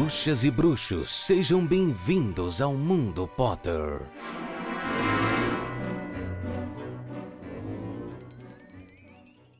Bruxas e bruxos, sejam bem-vindos ao Mundo Potter.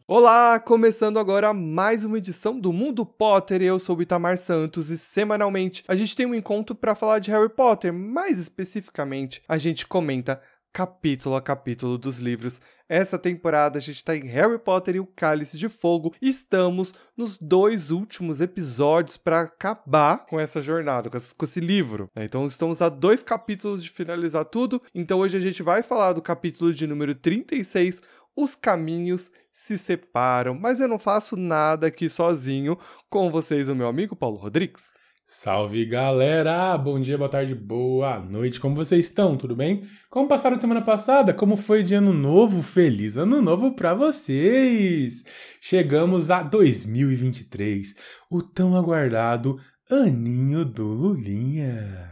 Olá, começando agora mais uma edição do Mundo Potter. Eu sou o Itamar Santos e semanalmente a gente tem um encontro para falar de Harry Potter. Mais especificamente, a gente comenta capítulo a capítulo dos livros. Essa temporada a gente está em Harry Potter e o Cálice de Fogo. Estamos nos dois últimos episódios para acabar com essa jornada, com esse livro. Né? Então estamos a dois capítulos de finalizar tudo. Então hoje a gente vai falar do capítulo de número 36, Os Caminhos se Separam. Mas eu não faço nada aqui sozinho. Com vocês, o meu amigo Paulo Rodrigues. Salve galera! Bom dia, boa tarde, boa noite. Como vocês estão? Tudo bem? Como passaram a semana passada? Como foi de ano novo? Feliz ano novo para vocês! Chegamos a 2023, o tão aguardado aninho do Lulinha.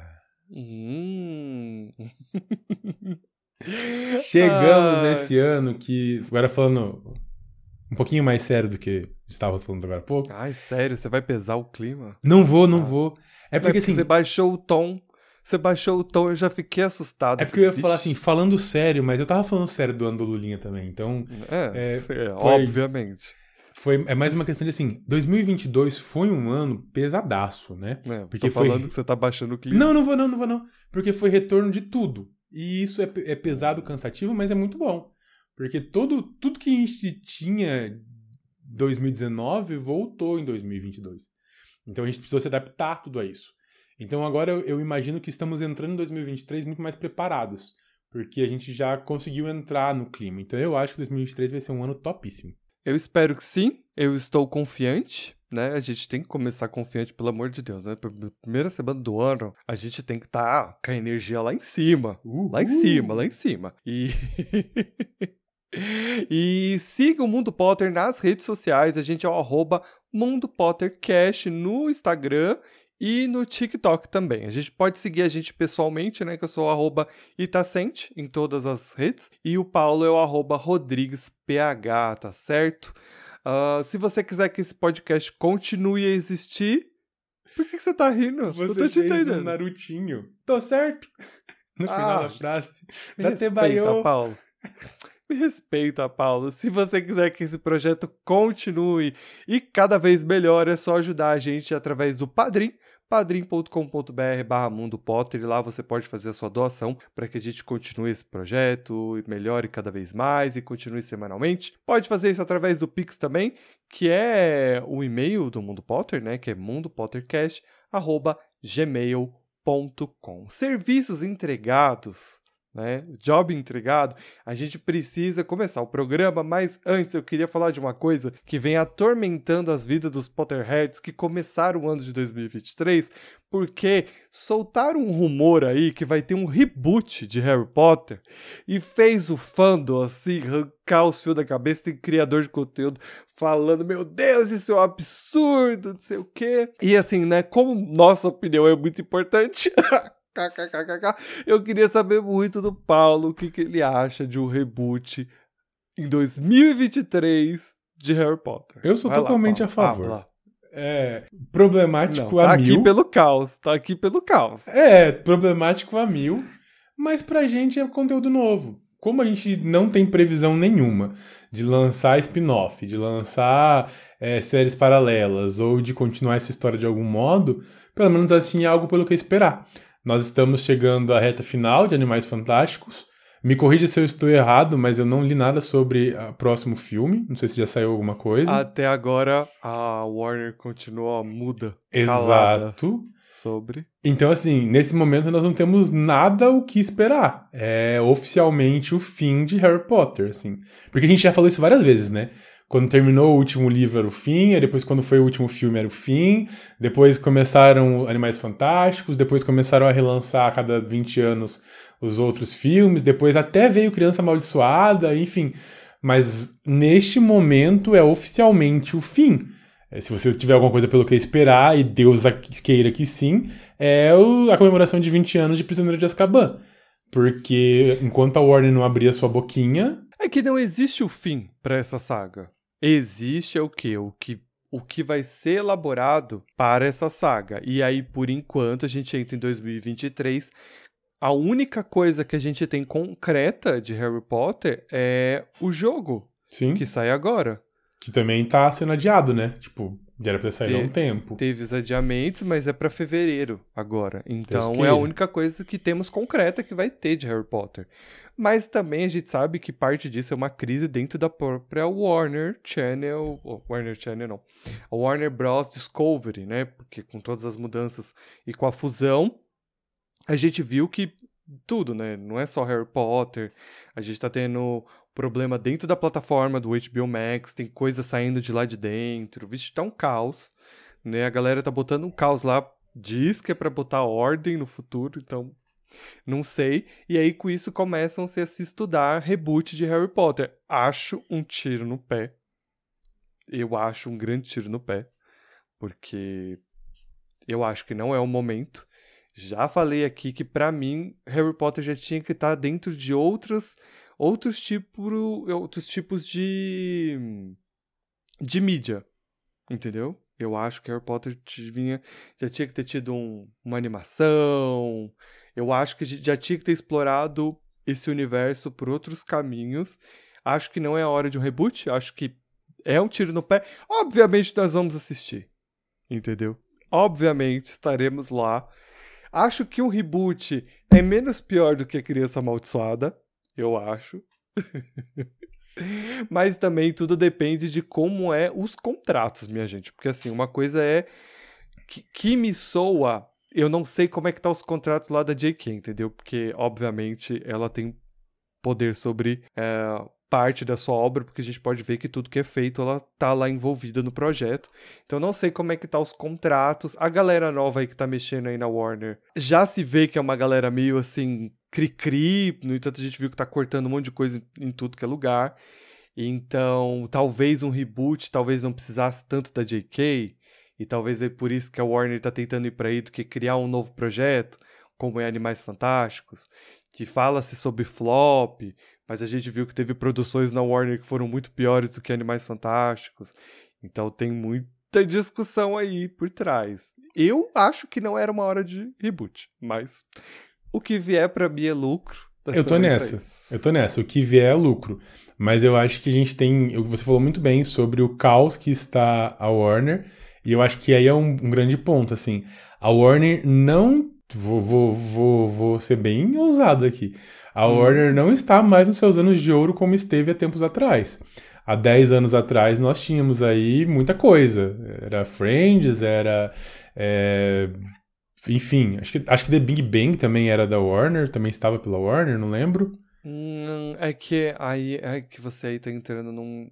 Hum. Chegamos nesse ano que, agora falando um pouquinho mais sério do que estávamos falando agora há pouco. Ai, sério, você vai pesar o clima? Não vou, não ah. vou. É porque, é porque assim. Você baixou o tom. Você baixou o tom, eu já fiquei assustado. É porque eu ia falar assim, falando sério, mas eu tava falando sério do ano do Lulinha também, então... É, é foi, obviamente. Foi, é mais uma questão de assim, 2022 foi um ano pesadaço, né? É, porque tô falando foi... que você tá baixando o clima. Não, não vou não, não vou não. Porque foi retorno de tudo. E isso é, é pesado, cansativo, mas é muito bom. Porque todo, tudo que a gente tinha 2019 voltou em 2022. Então a gente precisou se adaptar tudo a isso. Então agora eu, imagino que estamos entrando em 2023 muito mais preparados, porque a gente já conseguiu entrar no clima. Então eu acho que 2023 vai ser um ano topíssimo. Eu espero que sim. Eu estou confiante, né? A gente tem que começar confiante, pelo amor de Deus, né? Primeira semana do ano, a gente tem que estar tá com a energia lá em cima. Lá em cima, lá em cima. E. E siga o Mundo Potter nas redes sociais. A gente é o arroba Mundo Potter Cash no Instagram e no TikTok também. A gente pode seguir a gente pessoalmente, né? Que eu sou o arroba Itacente em todas as redes. E o Paulo é o arroba RodriguesPH, tá certo? Uh, se você quiser que esse podcast continue a existir, por que, que você tá rindo? Você eu tô te fez entendendo. um Narutinho. Tô certo? No final ah, da frase. Da Respeita, Paulo. Me respeita, Paulo. Se você quiser que esse projeto continue e cada vez melhor, é só ajudar a gente através do Padrim, padrim.com.br barra Mundo Potter, lá você pode fazer a sua doação para que a gente continue esse projeto e melhore cada vez mais e continue semanalmente. Pode fazer isso através do Pix também, que é o e-mail do Mundo Potter, né, que é mundopottercast@gmail.com. Serviços entregados né? Job entregado, a gente precisa começar o programa, mas antes eu queria falar de uma coisa que vem atormentando as vidas dos Potterheads que começaram o ano de 2023, porque soltaram um rumor aí que vai ter um reboot de Harry Potter e fez o fandom assim arrancar os fios da cabeça, tem criador de conteúdo falando, meu Deus, isso é um absurdo, não sei o quê. E assim, né, como nossa opinião é muito importante, Eu queria saber muito do Paulo o que, que ele acha de um reboot em 2023 de Harry Potter. Eu sou Vai totalmente lá, a favor. Ah, é problemático Não, tá a mil. Tá aqui pelo caos, tá aqui pelo caos. É, problemático a mil, mas pra gente é conteúdo novo. Como a gente não tem previsão nenhuma de lançar spin-off, de lançar é, séries paralelas ou de continuar essa história de algum modo, pelo menos assim é algo pelo que esperar. Nós estamos chegando à reta final de Animais Fantásticos. Me corrija se eu estou errado, mas eu não li nada sobre o próximo filme. Não sei se já saiu alguma coisa. Até agora a Warner continua muda. Exato. Sobre. Então, assim, nesse momento nós não temos nada o que esperar. É oficialmente o fim de Harry Potter, assim. Porque a gente já falou isso várias vezes, né? Quando terminou o último livro era o fim, aí depois quando foi o último filme era o fim, depois começaram Animais Fantásticos, depois começaram a relançar a cada 20 anos os outros filmes, depois até veio Criança Amaldiçoada, enfim. Mas neste momento é oficialmente o fim. É, se você tiver alguma coisa pelo que esperar, e Deus queira que sim, é a comemoração de 20 anos de Prisioneiro de Azkaban. Porque enquanto a Warner não abria sua boquinha. É que não existe o fim para essa saga existe é o que? O que o que vai ser elaborado para essa saga. E aí, por enquanto, a gente entra em 2023. A única coisa que a gente tem concreta de Harry Potter é o jogo Sim. que sai agora. Que também tá sendo adiado, né? Tipo, já era pra sair há um Te- tempo. Teve os adiamentos, mas é para fevereiro agora. Então é a única coisa que temos concreta que vai ter de Harry Potter. Mas também a gente sabe que parte disso é uma crise dentro da própria Warner Channel. oh, Warner Channel não. A Warner Bros. Discovery, né? Porque com todas as mudanças e com a fusão, a gente viu que tudo, né? Não é só Harry Potter. A gente tá tendo problema dentro da plataforma do HBO Max, tem coisa saindo de lá de dentro. Vixe, tá um caos, né? A galera tá botando um caos lá, diz que é pra botar ordem no futuro, então não sei. E aí com isso começam-se a se estudar reboot de Harry Potter. Acho um tiro no pé. Eu acho um grande tiro no pé, porque eu acho que não é o momento. Já falei aqui que pra mim Harry Potter já tinha que estar dentro de outras outros tipos outros tipos de de mídia, entendeu? Eu acho que Harry Potter tinha, já tinha que ter tido um- uma animação. Eu acho que já tinha que ter explorado esse universo por outros caminhos. Acho que não é a hora de um reboot. Acho que é um tiro no pé. Obviamente nós vamos assistir, entendeu? Obviamente estaremos lá. Acho que um reboot é menos pior do que a Criança Amaldiçoada. Eu acho. Mas também tudo depende de como é os contratos, minha gente. Porque assim, uma coisa é que, que me soa, eu não sei como é que tá os contratos lá da JK, entendeu? Porque, obviamente, ela tem poder sobre é, parte da sua obra, porque a gente pode ver que tudo que é feito, ela tá lá envolvida no projeto. Então não sei como é que tá os contratos. A galera nova aí que tá mexendo aí na Warner, já se vê que é uma galera meio assim, cri-cri, no entanto a gente viu que tá cortando um monte de coisa em tudo que é lugar. Então, talvez um reboot, talvez não precisasse tanto da JK, e talvez é por isso que a Warner tá tentando ir para aí do que criar um novo projeto, como é Animais Fantásticos, que fala-se sobre flop, mas a gente viu que teve produções na Warner que foram muito piores do que Animais Fantásticos. Então tem muita discussão aí por trás. Eu acho que não era uma hora de reboot, mas o que vier para mim é lucro. Nós Eu tô nessa. Eu tô nessa. O que vier é lucro. Mas eu acho que a gente tem. Você falou muito bem sobre o caos que está a Warner. E eu acho que aí é um, um grande ponto, assim. A Warner não. Vou, vou, vou, vou ser bem ousado aqui. A Hum. Warner não está mais nos seus anos de ouro como esteve há tempos atrás. Há 10 anos atrás nós tínhamos aí muita coisa. Era Friends, era. é, Enfim, acho que, acho que The Big Bang também era da Warner, também estava pela Warner, não lembro. Hum, é que aí é que você aí tá entrando num.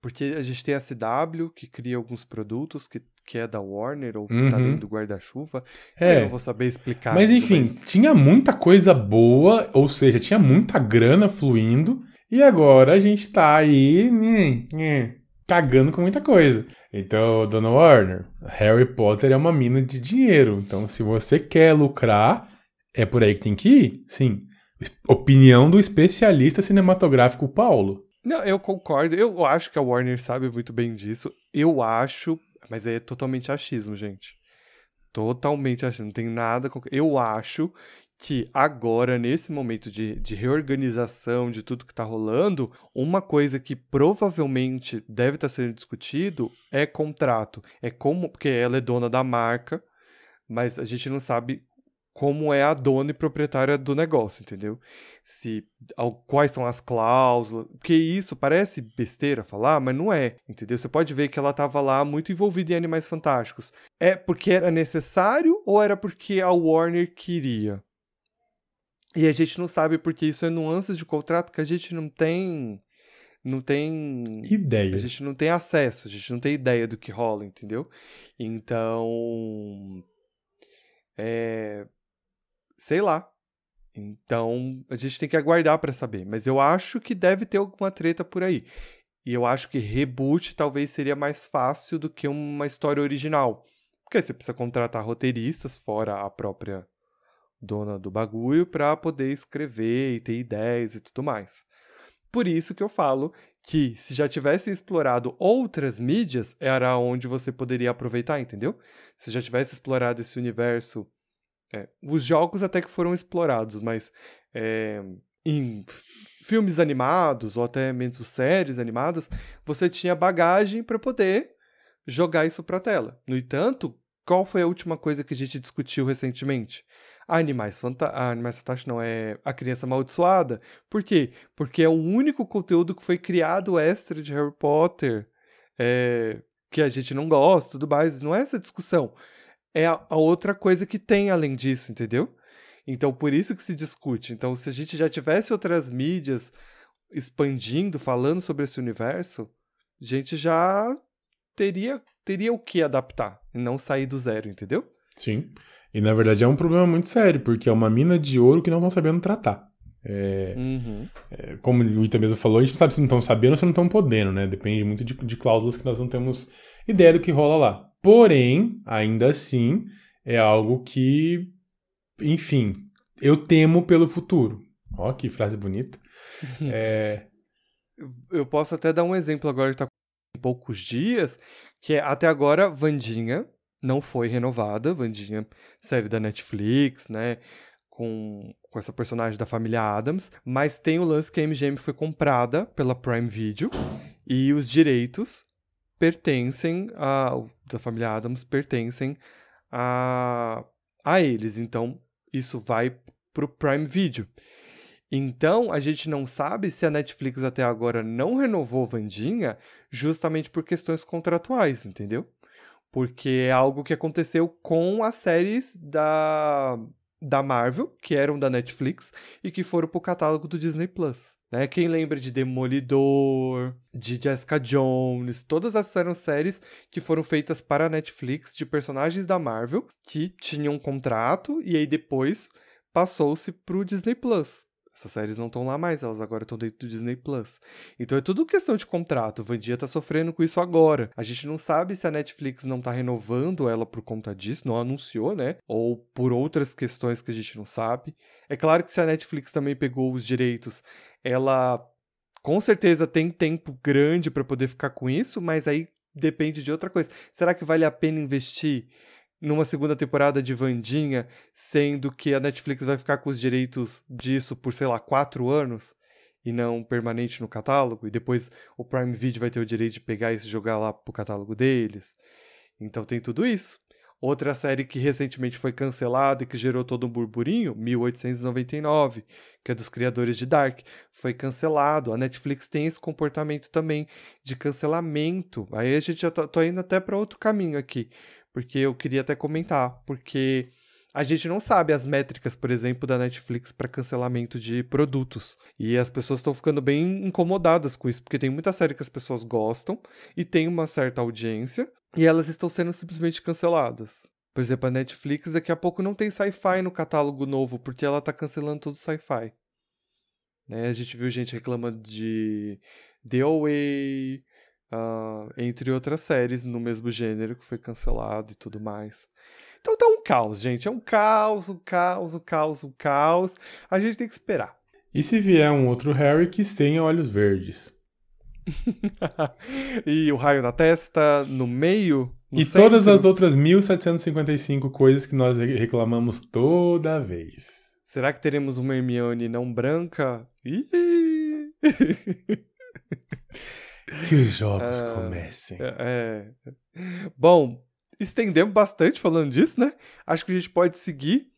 Porque a gente tem a CW, que cria alguns produtos, que, que é da Warner, ou que tá Uhum. dentro do guarda-chuva. É. Eu não vou saber explicar. Mas enfim, tinha muita coisa boa, ou seja, tinha muita grana fluindo, e agora a gente tá aí nhê, nhê, cagando com muita coisa. Então, Dona Warner, Harry Potter é uma mina de dinheiro. Então, se você quer lucrar, é por aí que tem que ir? Sim. Opinião do especialista cinematográfico Paulo. Não, eu concordo. Eu acho que a Warner sabe muito bem disso. Eu acho. Mas aí é totalmente achismo, gente. Totalmente achismo. Não tem nada. com- Eu acho que agora, nesse momento de, de reorganização de tudo que tá rolando, uma coisa que provavelmente deve estar sendo discutido é contrato. É como. Porque ela é dona da marca, mas a gente não sabe como é a dona e proprietária do negócio, entendeu? Se ao- quais são as cláusulas, porque isso parece besteira falar, mas não é, entendeu? Você pode ver que ela estava lá muito envolvida em Animais Fantásticos. É porque era necessário ou era porque a Warner queria? E a gente não sabe porque isso é nuances de contrato que a gente não tem não tem Ideia. a gente não tem acesso, a gente não tem ideia do que rola, entendeu? Então. É. Sei lá. Então, a gente tem que aguardar pra saber. Mas eu acho que deve ter alguma treta por aí. E eu acho que reboot talvez seria mais fácil do que uma história original. Porque você precisa contratar roteiristas, fora a própria dona do bagulho, pra poder escrever e ter ideias e tudo mais. Por isso que eu falo que se já tivesse explorado outras mídias, era onde você poderia aproveitar, entendeu? Se já tivesse explorado esse universo. É, os jogos até que foram explorados, mas é, em filmes animados ou até mesmo séries animadas, você tinha bagagem para poder jogar isso para tela. No entanto, qual foi a última coisa que a gente discutiu recentemente? Animais, Fanta Fantásticos não, é A Criança Amaldiçoada. Por quê? Porque é o único conteúdo que foi criado extra de Harry Potter, é, que a gente não gosta tudo mais. Não é essa discussão. É a, a outra coisa que tem além disso, entendeu? Então, por isso que se discute. Então, se a gente já tivesse outras mídias expandindo, falando sobre esse universo, a gente já teria, teria o que adaptar e não sair do zero, entendeu? Sim. E na verdade é um problema muito sério, porque é uma mina de ouro que não estão sabendo tratar. É, uhum. é, como o Ita mesmo falou, a gente não sabe se não estão sabendo ou se não estão podendo, né? Depende muito de, de cláusulas que nós não temos ideia do que rola lá. Porém, ainda assim, é algo que, enfim, eu temo pelo futuro. Ó, que frase bonita. é... Eu posso até dar um exemplo agora que tá com poucos dias, que é até agora Vandinha não foi renovada, Vandinha, série da Netflix, né? Com, com essa personagem da família Adams, mas tem o lance que a MGM foi comprada pela Prime Video e os direitos pertencem a da família Adams pertencem a a eles. Então, isso vai pro Prime Video. Então, a gente não sabe se a Netflix até agora não renovou Vandinha justamente por questões contratuais, entendeu? Porque é algo que aconteceu com as séries da, da Marvel, que eram da Netflix, e que foram pro catálogo do Disney Plus. Né? Quem lembra de Demolidor, de Jessica Jones, todas essas eram séries que foram feitas para a Netflix de personagens da Marvel que tinham um contrato e aí depois passou-se pro Disney Plus. Essas séries não estão lá mais, elas agora estão dentro do Disney Plus. Então é tudo questão de contrato. O Vandia tá sofrendo com isso agora. A gente não sabe se a Netflix não tá renovando ela por conta disso, não anunciou, né? Ou por outras questões que a gente não sabe. É claro que se a Netflix também pegou os direitos, ela com certeza tem tempo grande para poder ficar com isso, mas aí depende de outra coisa. Será que vale a pena investir numa segunda temporada de Vandinha, sendo que a Netflix vai ficar com os direitos disso por, sei lá, quatro anos e não permanente no catálogo, e depois o Prime Video vai ter o direito de pegar e jogar lá pro catálogo deles. Então tem tudo isso. Outra série que recentemente foi cancelada e que gerou todo um burburinho, 1899, que é dos criadores de Dark, foi cancelado. A Netflix tem esse comportamento também de cancelamento. Aí a gente já tá, tô indo até para outro caminho aqui porque eu queria até comentar, porque a gente não sabe as métricas, por exemplo, da Netflix para cancelamento de produtos. E as pessoas estão ficando bem incomodadas com isso, porque tem muita série que as pessoas gostam e tem uma certa audiência, e elas estão sendo simplesmente canceladas. Por exemplo, a Netflix daqui a pouco não tem sci-fi no catálogo novo, porque ela está cancelando todo sci-fi. Né? A gente viu gente reclamando de The Away, Uh, entre outras séries no mesmo gênero que foi cancelado e tudo mais. Então tá um caos, gente. É um caos, um caos, um caos, um caos. A gente tem que esperar. E se vier um outro Harry que tenha olhos verdes? e o raio na testa, no meio. No e centro. todas as outras 1755 coisas que nós reclamamos toda vez. Será que teremos uma Hermione não branca? Que os jogos uh, comecem. É, é. Bom, estendemos bastante falando disso, né? Acho que a gente pode seguir.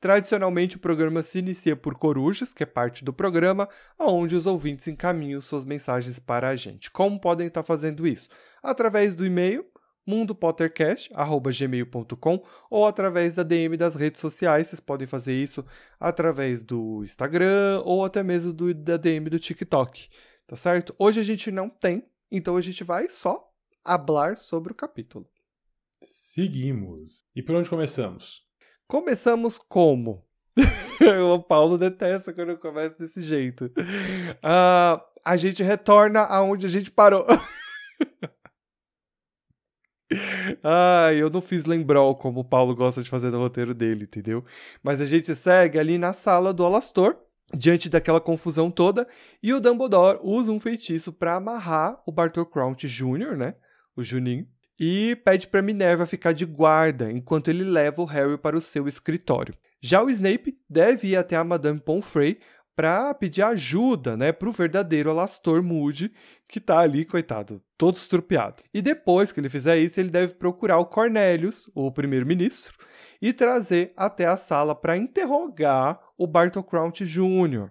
Tradicionalmente, o programa se inicia por corujas, que é parte do programa, onde os ouvintes encaminham suas mensagens para a gente. Como podem estar fazendo isso? Através do e-mail mundopottercast@gmail.com ou através da DM das redes sociais. Vocês podem fazer isso através do Instagram ou até mesmo do, da DM do TikTok, tá certo? Hoje a gente não tem, então a gente vai só hablar sobre o capítulo. Seguimos. E por onde começamos? Começamos como? o Paulo detesta quando eu começo desse jeito. Uh, a gente retorna aonde a gente parou. Ah, eu não fiz lembrol como o Paulo gosta de fazer no roteiro dele, entendeu? Mas a gente segue ali na sala do Alastor, diante daquela confusão toda, e o Dumbledore usa um feitiço para amarrar o Bartol Crouch Jr., né, o Juninho, e pede para Minerva ficar de guarda enquanto ele leva o Harry para o seu escritório. Já o Snape deve ir até a Madame Pomfrey para pedir ajuda, né, para o verdadeiro Alastor Moody, que está ali, coitado, todo estrupiado. E depois que ele fizer isso, ele deve procurar o Cornelius, o primeiro-ministro, e trazer até a sala para interrogar o Bartol Crouch Jr.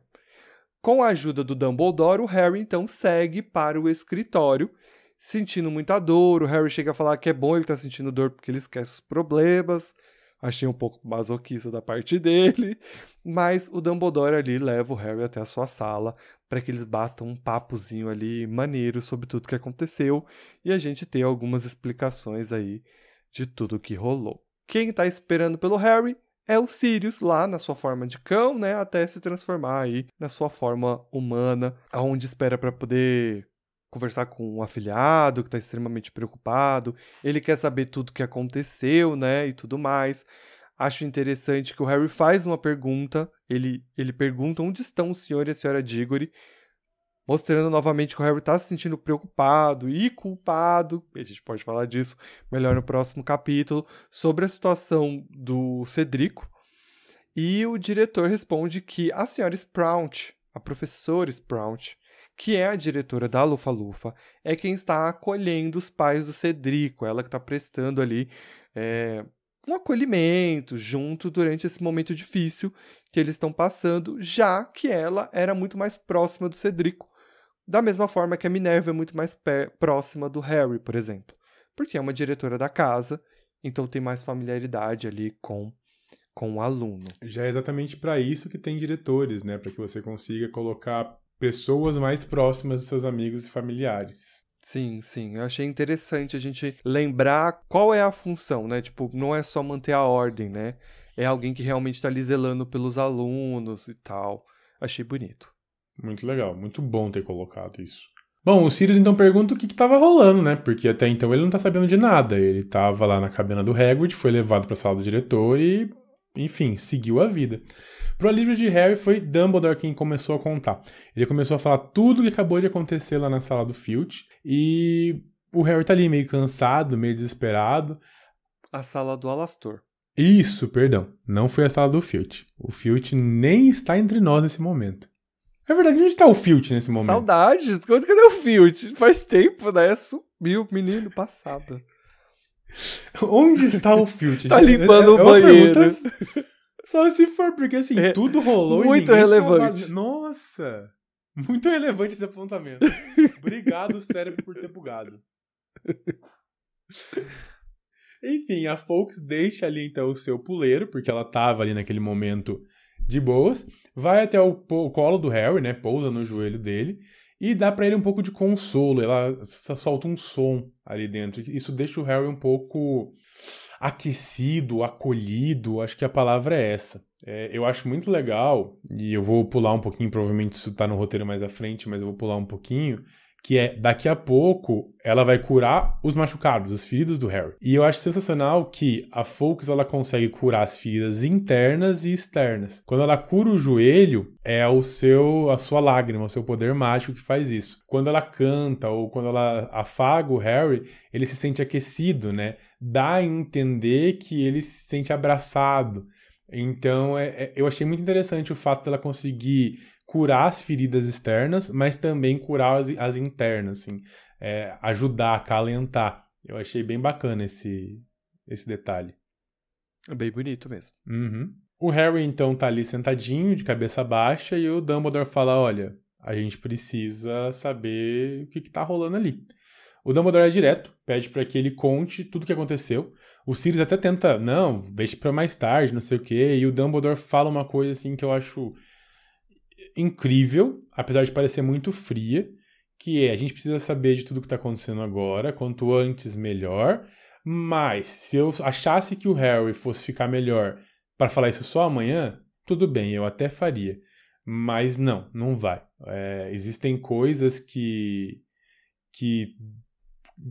Com a ajuda do Dumbledore, o Harry então segue para o escritório, sentindo muita dor. O Harry chega a falar que é bom ele estar tá sentindo dor porque ele esquece os problemas. Achei um pouco masoquista da parte dele, mas o Dumbledore ali leva o Harry até a sua sala para que eles batam um papozinho ali maneiro sobre tudo que aconteceu e a gente ter algumas explicações aí de tudo que rolou. Quem está esperando pelo Harry é o Sirius lá na sua forma de cão, né, até se transformar aí na sua forma humana, aonde espera para poder conversar com um afiliado que está extremamente preocupado. Ele quer saber tudo o que aconteceu, né, e tudo mais. Acho interessante que o Harry faz uma pergunta. Ele, ele pergunta onde estão o senhor e a senhora Diggory, mostrando novamente que o Harry está se sentindo preocupado e culpado, a gente pode falar disso melhor no próximo capítulo, sobre a situação do Cedrico. E o diretor responde que a senhora Sprout, a professora Sprout, que é a diretora da Lufa Lufa, é quem está acolhendo os pais do Cedrico, ela que está prestando ali é, um acolhimento junto durante esse momento difícil que eles estão passando, já que ela era muito mais próxima do Cedrico da mesma forma que a Minerva é muito mais próxima do Harry, por exemplo, porque é uma diretora da casa, então tem mais familiaridade ali com com o aluno. Já é exatamente para isso que tem diretores, né, para que você consiga colocar pessoas mais próximas dos seus amigos e familiares. Sim, sim. Eu achei interessante a gente lembrar qual é a função, né? Tipo, não é só manter a ordem, né? É alguém que realmente está ali zelando pelos alunos e tal. Achei bonito. Muito legal, muito bom ter colocado isso. Bom, o Sirius então pergunta o que estava rolando, né? Porque até então ele não tá sabendo de nada. Ele tava lá na cabina do Hagrid, foi levado para a sala do diretor e, enfim, seguiu a vida. Pro alívio de Harry, foi Dumbledore quem começou a contar. Ele começou a falar tudo o que acabou de acontecer lá na sala do Filch e o Harry tá ali meio cansado, meio desesperado. A sala do Alastor. Isso, perdão. Não foi a sala do Filch. O Filch nem está entre nós nesse momento. É verdade, onde tá o Filt nesse momento? Saudades. Cadê o Filt? Faz tempo, né? Subiu, menino, passado. Onde está o Filt? tá limpando é, o banheiro. Só se for, porque assim, é, tudo rolou Muito relevante. Nossa! Muito relevante esse apontamento. Obrigado, cérebro, por ter bugado. Enfim, a Folks deixa ali então o seu puleiro, porque ela tava ali naquele momento de boas, vai até o, o colo do Harry, né? Pousa no joelho dele e dá para ele um pouco de consolo. Ela solta um som ali dentro. Isso deixa o Harry um pouco aquecido, acolhido. Acho que a palavra é essa. É, eu acho muito legal, e eu vou pular um pouquinho, provavelmente isso tá no roteiro mais à frente, mas eu vou pular um pouquinho que é daqui a pouco ela vai curar os machucados, os feridos do Harry. E eu acho sensacional que a Fawkes ela consegue curar as feridas internas e externas. Quando ela cura o joelho, é o seu a sua lágrima, o seu poder mágico que faz isso. Quando ela canta ou quando ela afaga o Harry, ele se sente aquecido, né? Dá a entender que ele se sente abraçado. Então, é, é, eu achei muito interessante o fato dela conseguir curar as feridas externas, mas também curar as, as internas, assim, é, ajudar, acalentar. Eu achei bem bacana esse, esse detalhe. É bem bonito mesmo. Uhum. O Harry, então, tá ali sentadinho, de cabeça baixa, e o Dumbledore fala: Olha, a gente precisa saber o que, que tá rolando ali. O Dumbledore é direto, pede para que ele conte tudo o que aconteceu. O Sirius até tenta, não, deixe para mais tarde, não sei o quê. E o Dumbledore fala uma coisa assim que eu acho incrível, apesar de parecer muito fria, que é a gente precisa saber de tudo que está acontecendo agora, quanto antes melhor. Mas se eu achasse que o Harry fosse ficar melhor para falar isso só amanhã, tudo bem, eu até faria. Mas não, não vai. É, existem coisas que, que,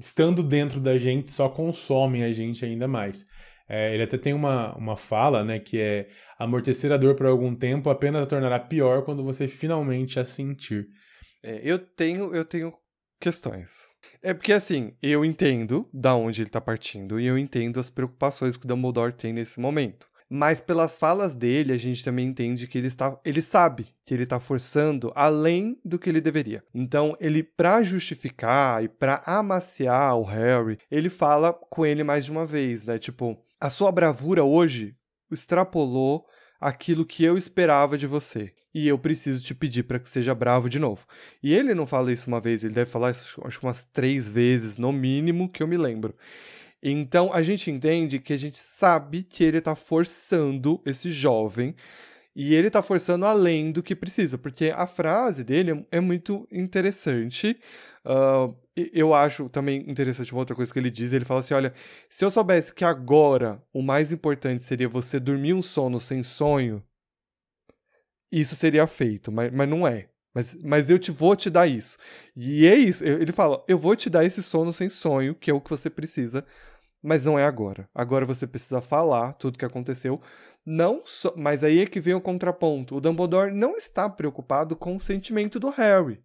estando dentro da gente, só consomem a gente ainda mais. É, ele até tem uma, uma fala, né, que é amortecer a dor por algum tempo apenas a tornará pior quando você finalmente a sentir. É, eu tenho, eu tenho questões. É porque assim, eu entendo da onde ele tá partindo e eu entendo as preocupações que o Dumbledore tem nesse momento. Mas pelas falas dele, a gente também entende que ele está, ele sabe que ele está forçando além do que ele deveria. Então, ele para justificar e para amaciar o Harry, ele fala com ele mais de uma vez, né? Tipo, a sua bravura hoje extrapolou aquilo que eu esperava de você. E eu preciso te pedir para que seja bravo de novo. E ele não fala isso uma vez, ele deve falar isso acho umas três vezes, no mínimo, que eu me lembro. Então a gente entende que a gente sabe que ele está forçando esse jovem e ele está forçando além do que precisa, porque a frase dele é muito interessante. Uh, eu acho também interessante uma outra coisa que ele diz. Ele fala assim: olha, se eu soubesse que agora o mais importante seria você dormir um sono sem sonho, isso seria feito, mas, mas não é. Mas, mas eu te vou te dar isso. E é isso. Ele fala: eu vou te dar esse sono sem sonho, que é o que você precisa mas não é agora. Agora você precisa falar tudo o que aconteceu. Não so... Mas aí é que vem o contraponto. O Dumbledore não está preocupado com o sentimento do Harry.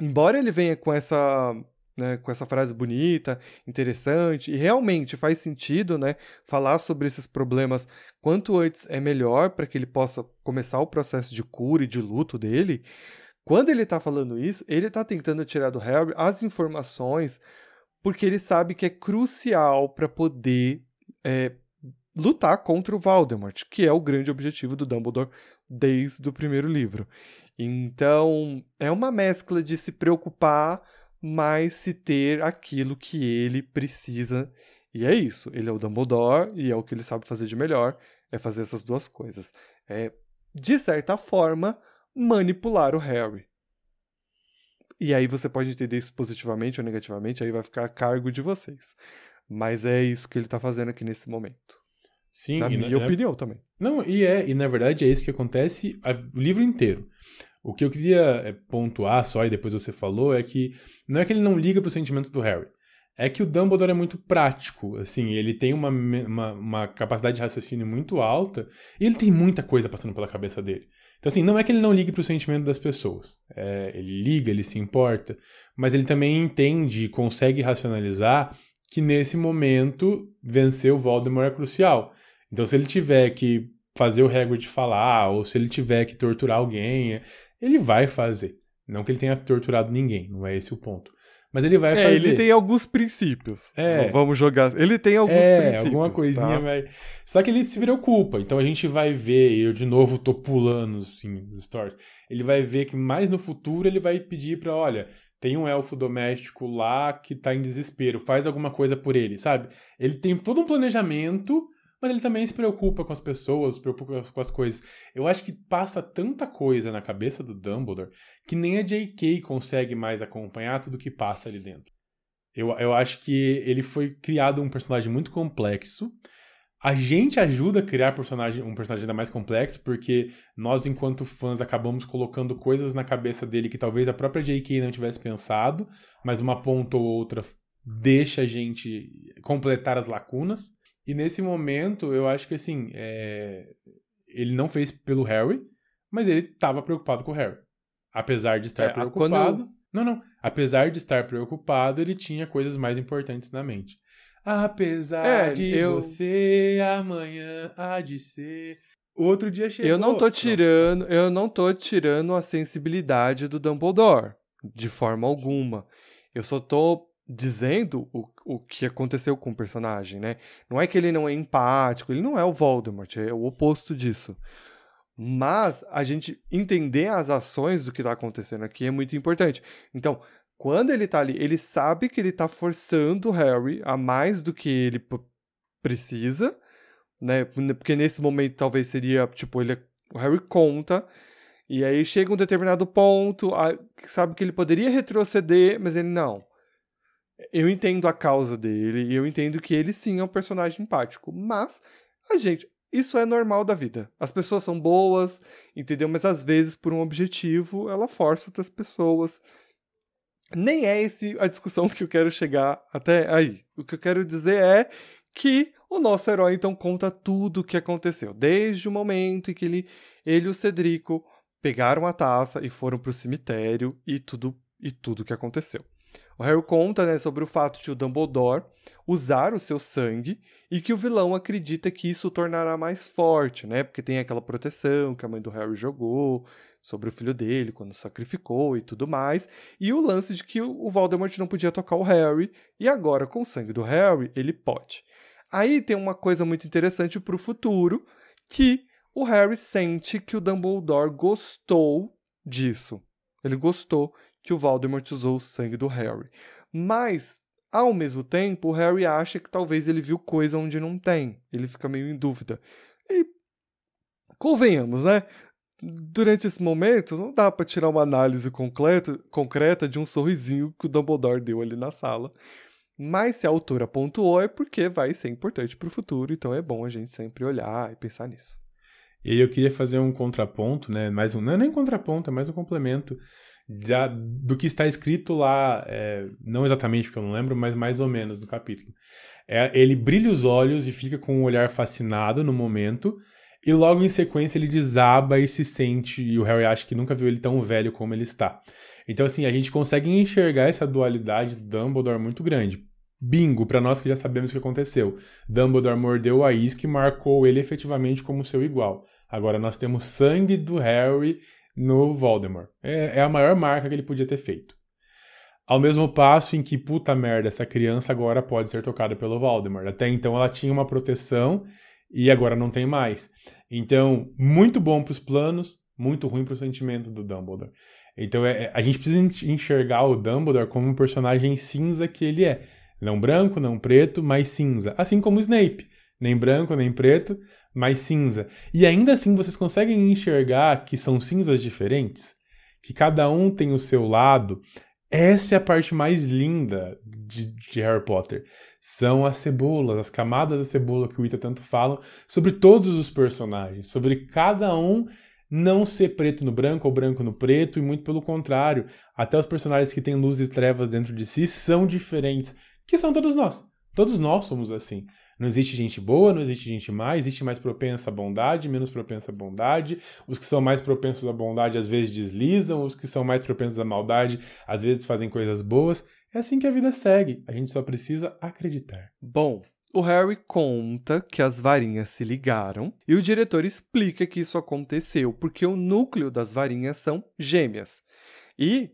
Embora ele venha com essa, né, com essa frase bonita, interessante, e realmente faz sentido né, falar sobre esses problemas quanto antes é melhor para que ele possa começar o processo de cura e de luto dele. Quando ele está falando isso, ele está tentando tirar do Harry as informações porque ele sabe que é crucial para poder é, lutar contra o Voldemort, que é o grande objetivo do Dumbledore desde o primeiro livro. Então, é uma mescla de se preocupar, mas se ter aquilo que ele precisa. E é isso. Ele é o Dumbledore e é o que ele sabe fazer de melhor, é fazer essas duas coisas. É, de certa forma, manipular o Harry. E aí você pode entender isso positivamente ou negativamente, aí vai ficar a cargo de vocês. Mas é isso que ele tá fazendo aqui nesse momento. Sim, na minha na, opinião também. Não, e é, e na verdade é isso que acontece o livro inteiro. O que eu queria é, pontuar só, e depois você falou, é que não é que ele não liga pro sentimento do Harry. É que o Dumbledore é muito prático, assim, ele tem uma, uma, uma, capacidade de raciocínio muito alta e ele tem muita coisa passando pela cabeça dele. Então, assim, não é que ele não ligue para o sentimento das pessoas. É, ele liga, ele se importa, mas ele também entende e consegue racionalizar que nesse momento vencer o Voldemort é crucial. Então, se ele tiver que fazer o Hagrid falar, ou se ele tiver que torturar alguém, ele vai fazer. Não que ele tenha torturado ninguém, não é esse o ponto. Mas ele vai é, fazer. ele tem alguns princípios. É. Vamos jogar. Ele tem alguns é, princípios. alguma coisinha tá? vai. Só que ele se preocupa. Então a gente vai ver, eu de novo tô pulando assim, os stories. Ele vai ver que mais no futuro ele vai pedir pra, olha, tem um elfo doméstico lá que tá em desespero, faz alguma coisa por ele, sabe? Ele tem todo um planejamento mas ele também se preocupa com as pessoas, se preocupa com as coisas. Eu acho que passa tanta coisa na cabeça do Dumbledore que nem a J.K. consegue mais acompanhar tudo que passa ali dentro. Eu, eu acho que ele foi criado um personagem muito complexo. A gente ajuda a criar personagem, um personagem ainda mais complexo, porque nós, enquanto fãs, acabamos colocando coisas na cabeça dele que talvez a própria J.K. não tivesse pensado, mas uma ponta ou outra deixa a gente completar as lacunas. E nesse momento, eu acho que assim, é... ele não fez pelo Harry, mas ele estava preocupado com o Harry. Apesar de estar é, preocupado. Quando... Não, não. Apesar de estar preocupado, ele tinha coisas mais importantes na mente. Apesar é, de eu... você, amanhã há de ser. Outro dia chegou. Eu não tô tirando, eu não tô tirando a sensibilidade do Dumbledore, de forma alguma. Eu só tô dizendo o, o que aconteceu com o personagem, né? Não é que ele não é empático, ele não é o Voldemort, é o oposto disso. Mas a gente entender as ações do que está acontecendo aqui é muito importante. Então, quando ele está ali, ele sabe que ele está forçando o Harry a mais do que ele precisa, né? Porque nesse momento talvez seria, tipo, ele, o Harry conta, e aí chega um determinado ponto, sabe que ele poderia retroceder, mas ele não eu entendo a causa dele e eu entendo que ele sim é um personagem empático, mas a gente, isso é normal da vida. As pessoas são boas, entendeu? Mas às vezes por um objetivo ela força outras pessoas. Nem é esse a discussão que eu quero chegar até aí. O que eu quero dizer é que O nosso herói então conta tudo o que aconteceu, desde o momento em que ele, ele e o Cedrico pegaram a taça e foram para o cemitério e tudo e tudo que aconteceu. O Harry conta né, sobre o fato de o Dumbledore usar o seu sangue e que o vilão acredita que isso o tornará mais forte, né? Porque tem aquela proteção que a mãe do Harry jogou sobre o filho dele quando sacrificou e tudo mais. E o lance de que o Voldemort não podia tocar o Harry e agora com o sangue do Harry ele pode. Aí tem uma coisa muito interessante para o futuro que o Harry sente que o Dumbledore gostou disso. Ele gostou que o Voldemort usou o sangue do Harry. Mas, ao mesmo tempo, o Harry acha que talvez ele viu coisa onde não tem. Ele fica meio em dúvida. E convenhamos, né? Durante esse momento, não dá para tirar uma análise concreta, concreta de um sorrisinho que o Dumbledore deu ali na sala. Mas se a autora pontuou é porque vai ser importante para o futuro, então é bom a gente sempre olhar e pensar nisso. E aí eu queria fazer um contraponto, né? Mais um, não é nem contraponto, é mais um complemento já do que está escrito lá, é, não exatamente porque eu não lembro, mas mais ou menos no capítulo. É, ele brilha os olhos e fica com um olhar fascinado no momento, e logo em sequência ele desaba e se sente, e o Harry acha que nunca viu ele tão velho como ele está. Então, assim, a gente consegue enxergar essa dualidade do Dumbledore muito grande. Bingo, para nós que já sabemos o que aconteceu. Dumbledore mordeu a isca e marcou ele efetivamente como seu igual. Agora nós temos sangue do Harry no Voldemort. É, é a maior marca que ele podia ter feito. Ao mesmo passo em que, puta merda, essa criança agora pode ser tocada pelo Voldemort. Até então ela tinha uma proteção e agora não tem mais. Então, muito bom para os planos, muito ruim para os sentimentos do Dumbledore. Então, é, é, a gente precisa enxergar o Dumbledore como um personagem cinza que ele é. Não branco, não preto, mas cinza. Assim como o Snape. Nem branco, nem preto, mais cinza. E ainda assim vocês conseguem enxergar que são cinzas diferentes? Que cada um tem o seu lado. Essa é a parte mais linda de, de, Harry Potter. São as cebolas, as camadas da cebola que o Ita tanto fala sobre todos os personagens, sobre cada um não ser preto no branco ou branco no preto, e muito pelo contrário. Até os personagens que têm luz e trevas dentro de si são diferentes, que são todos nós. Todos nós somos assim. Não existe gente boa, não existe gente má, existe mais propensa à bondade, menos propensa à bondade. Os que são mais propensos à bondade às vezes deslizam, os que são mais propensos à maldade às vezes fazem coisas boas. É assim que a vida segue, a gente só precisa acreditar. Bom, o Harry conta que as varinhas se ligaram e o diretor explica que isso aconteceu porque o núcleo das varinhas são gêmeas. E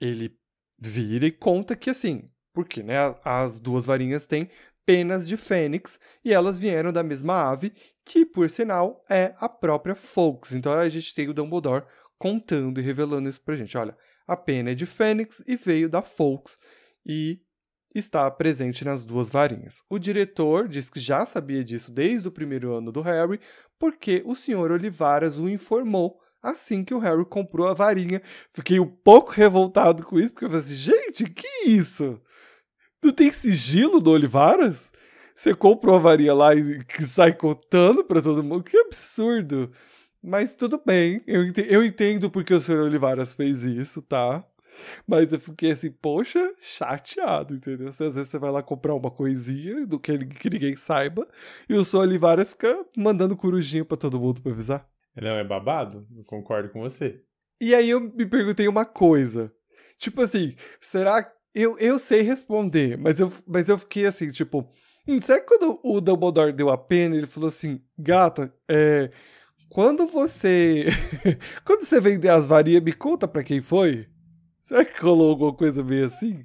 ele vira e conta que assim, porque né, as duas varinhas têm penas de fênix e elas vieram da mesma ave, que por sinal é a própria Fawkes. Então a gente tem o Dumbledore contando e revelando isso pra gente. Olha, a pena é de fênix e veio da Fawkes e está presente nas duas varinhas. O diretor diz que já sabia disso desde o primeiro ano do Harry, porque o Sr. Olivaras o informou assim que o Harry comprou a varinha. Fiquei um pouco revoltado com isso, porque eu falei assim, gente, que isso? Não tem sigilo do Olivaras? Você compra uma varinha lá e sai contando para todo mundo? Que absurdo! Mas tudo bem, eu entendo, eu entendo porque o senhor Olivaras fez isso, tá? Mas eu fiquei assim, poxa, chateado, entendeu? Às vezes você vai lá comprar uma coisinha do que, que ninguém saiba e o senhor Olivaras fica mandando corujinha para todo mundo pra avisar. Não, é babado, eu concordo com você. E aí eu me perguntei uma coisa. Tipo assim, será eu, eu sei responder, mas eu, mas eu fiquei assim, tipo, hum, será que quando o Dumbledore deu a pena, ele falou assim, gata, é, quando você, quando você vender as varinhas, me conta pra quem foi? Será que rolou alguma coisa meio assim?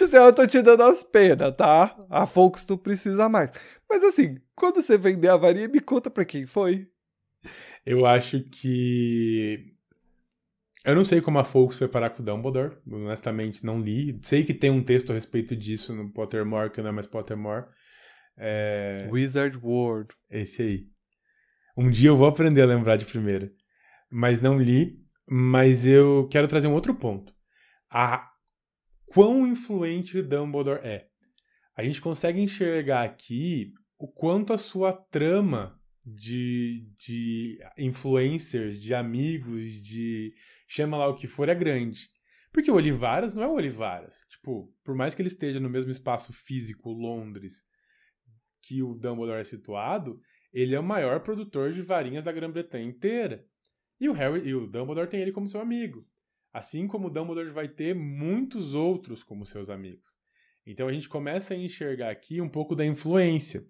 Assim, eu tô te dando as penas, tá? A Fox não precisa mais. Mas assim, quando você vender a varinha, me conta pra quem foi. Eu acho que eu não sei como a Fawkes foi parar com o Dumbledore, honestamente não li. Sei que tem um texto a respeito disso no Pottermore, que não é mais Pottermore. É... Wizard World. Esse aí. Um dia eu vou aprender a lembrar de primeira. Mas não li, mas eu quero trazer um outro ponto. A quão influente Dumbledore é. A gente consegue enxergar aqui o quanto a sua trama de, de influencers, de amigos, de chama lá o que for, é grande. Porque o Olivaras não é o Olivaras. Tipo, por mais que ele esteja no mesmo espaço físico, Londres, que o Dumbledore é situado, ele é o maior produtor de varinhas da Grã-Bretanha inteira. E o Harry e o Dumbledore tem ele como seu amigo. Assim como o Dumbledore vai ter muitos outros como seus amigos. Então a gente começa a enxergar aqui um pouco da influência.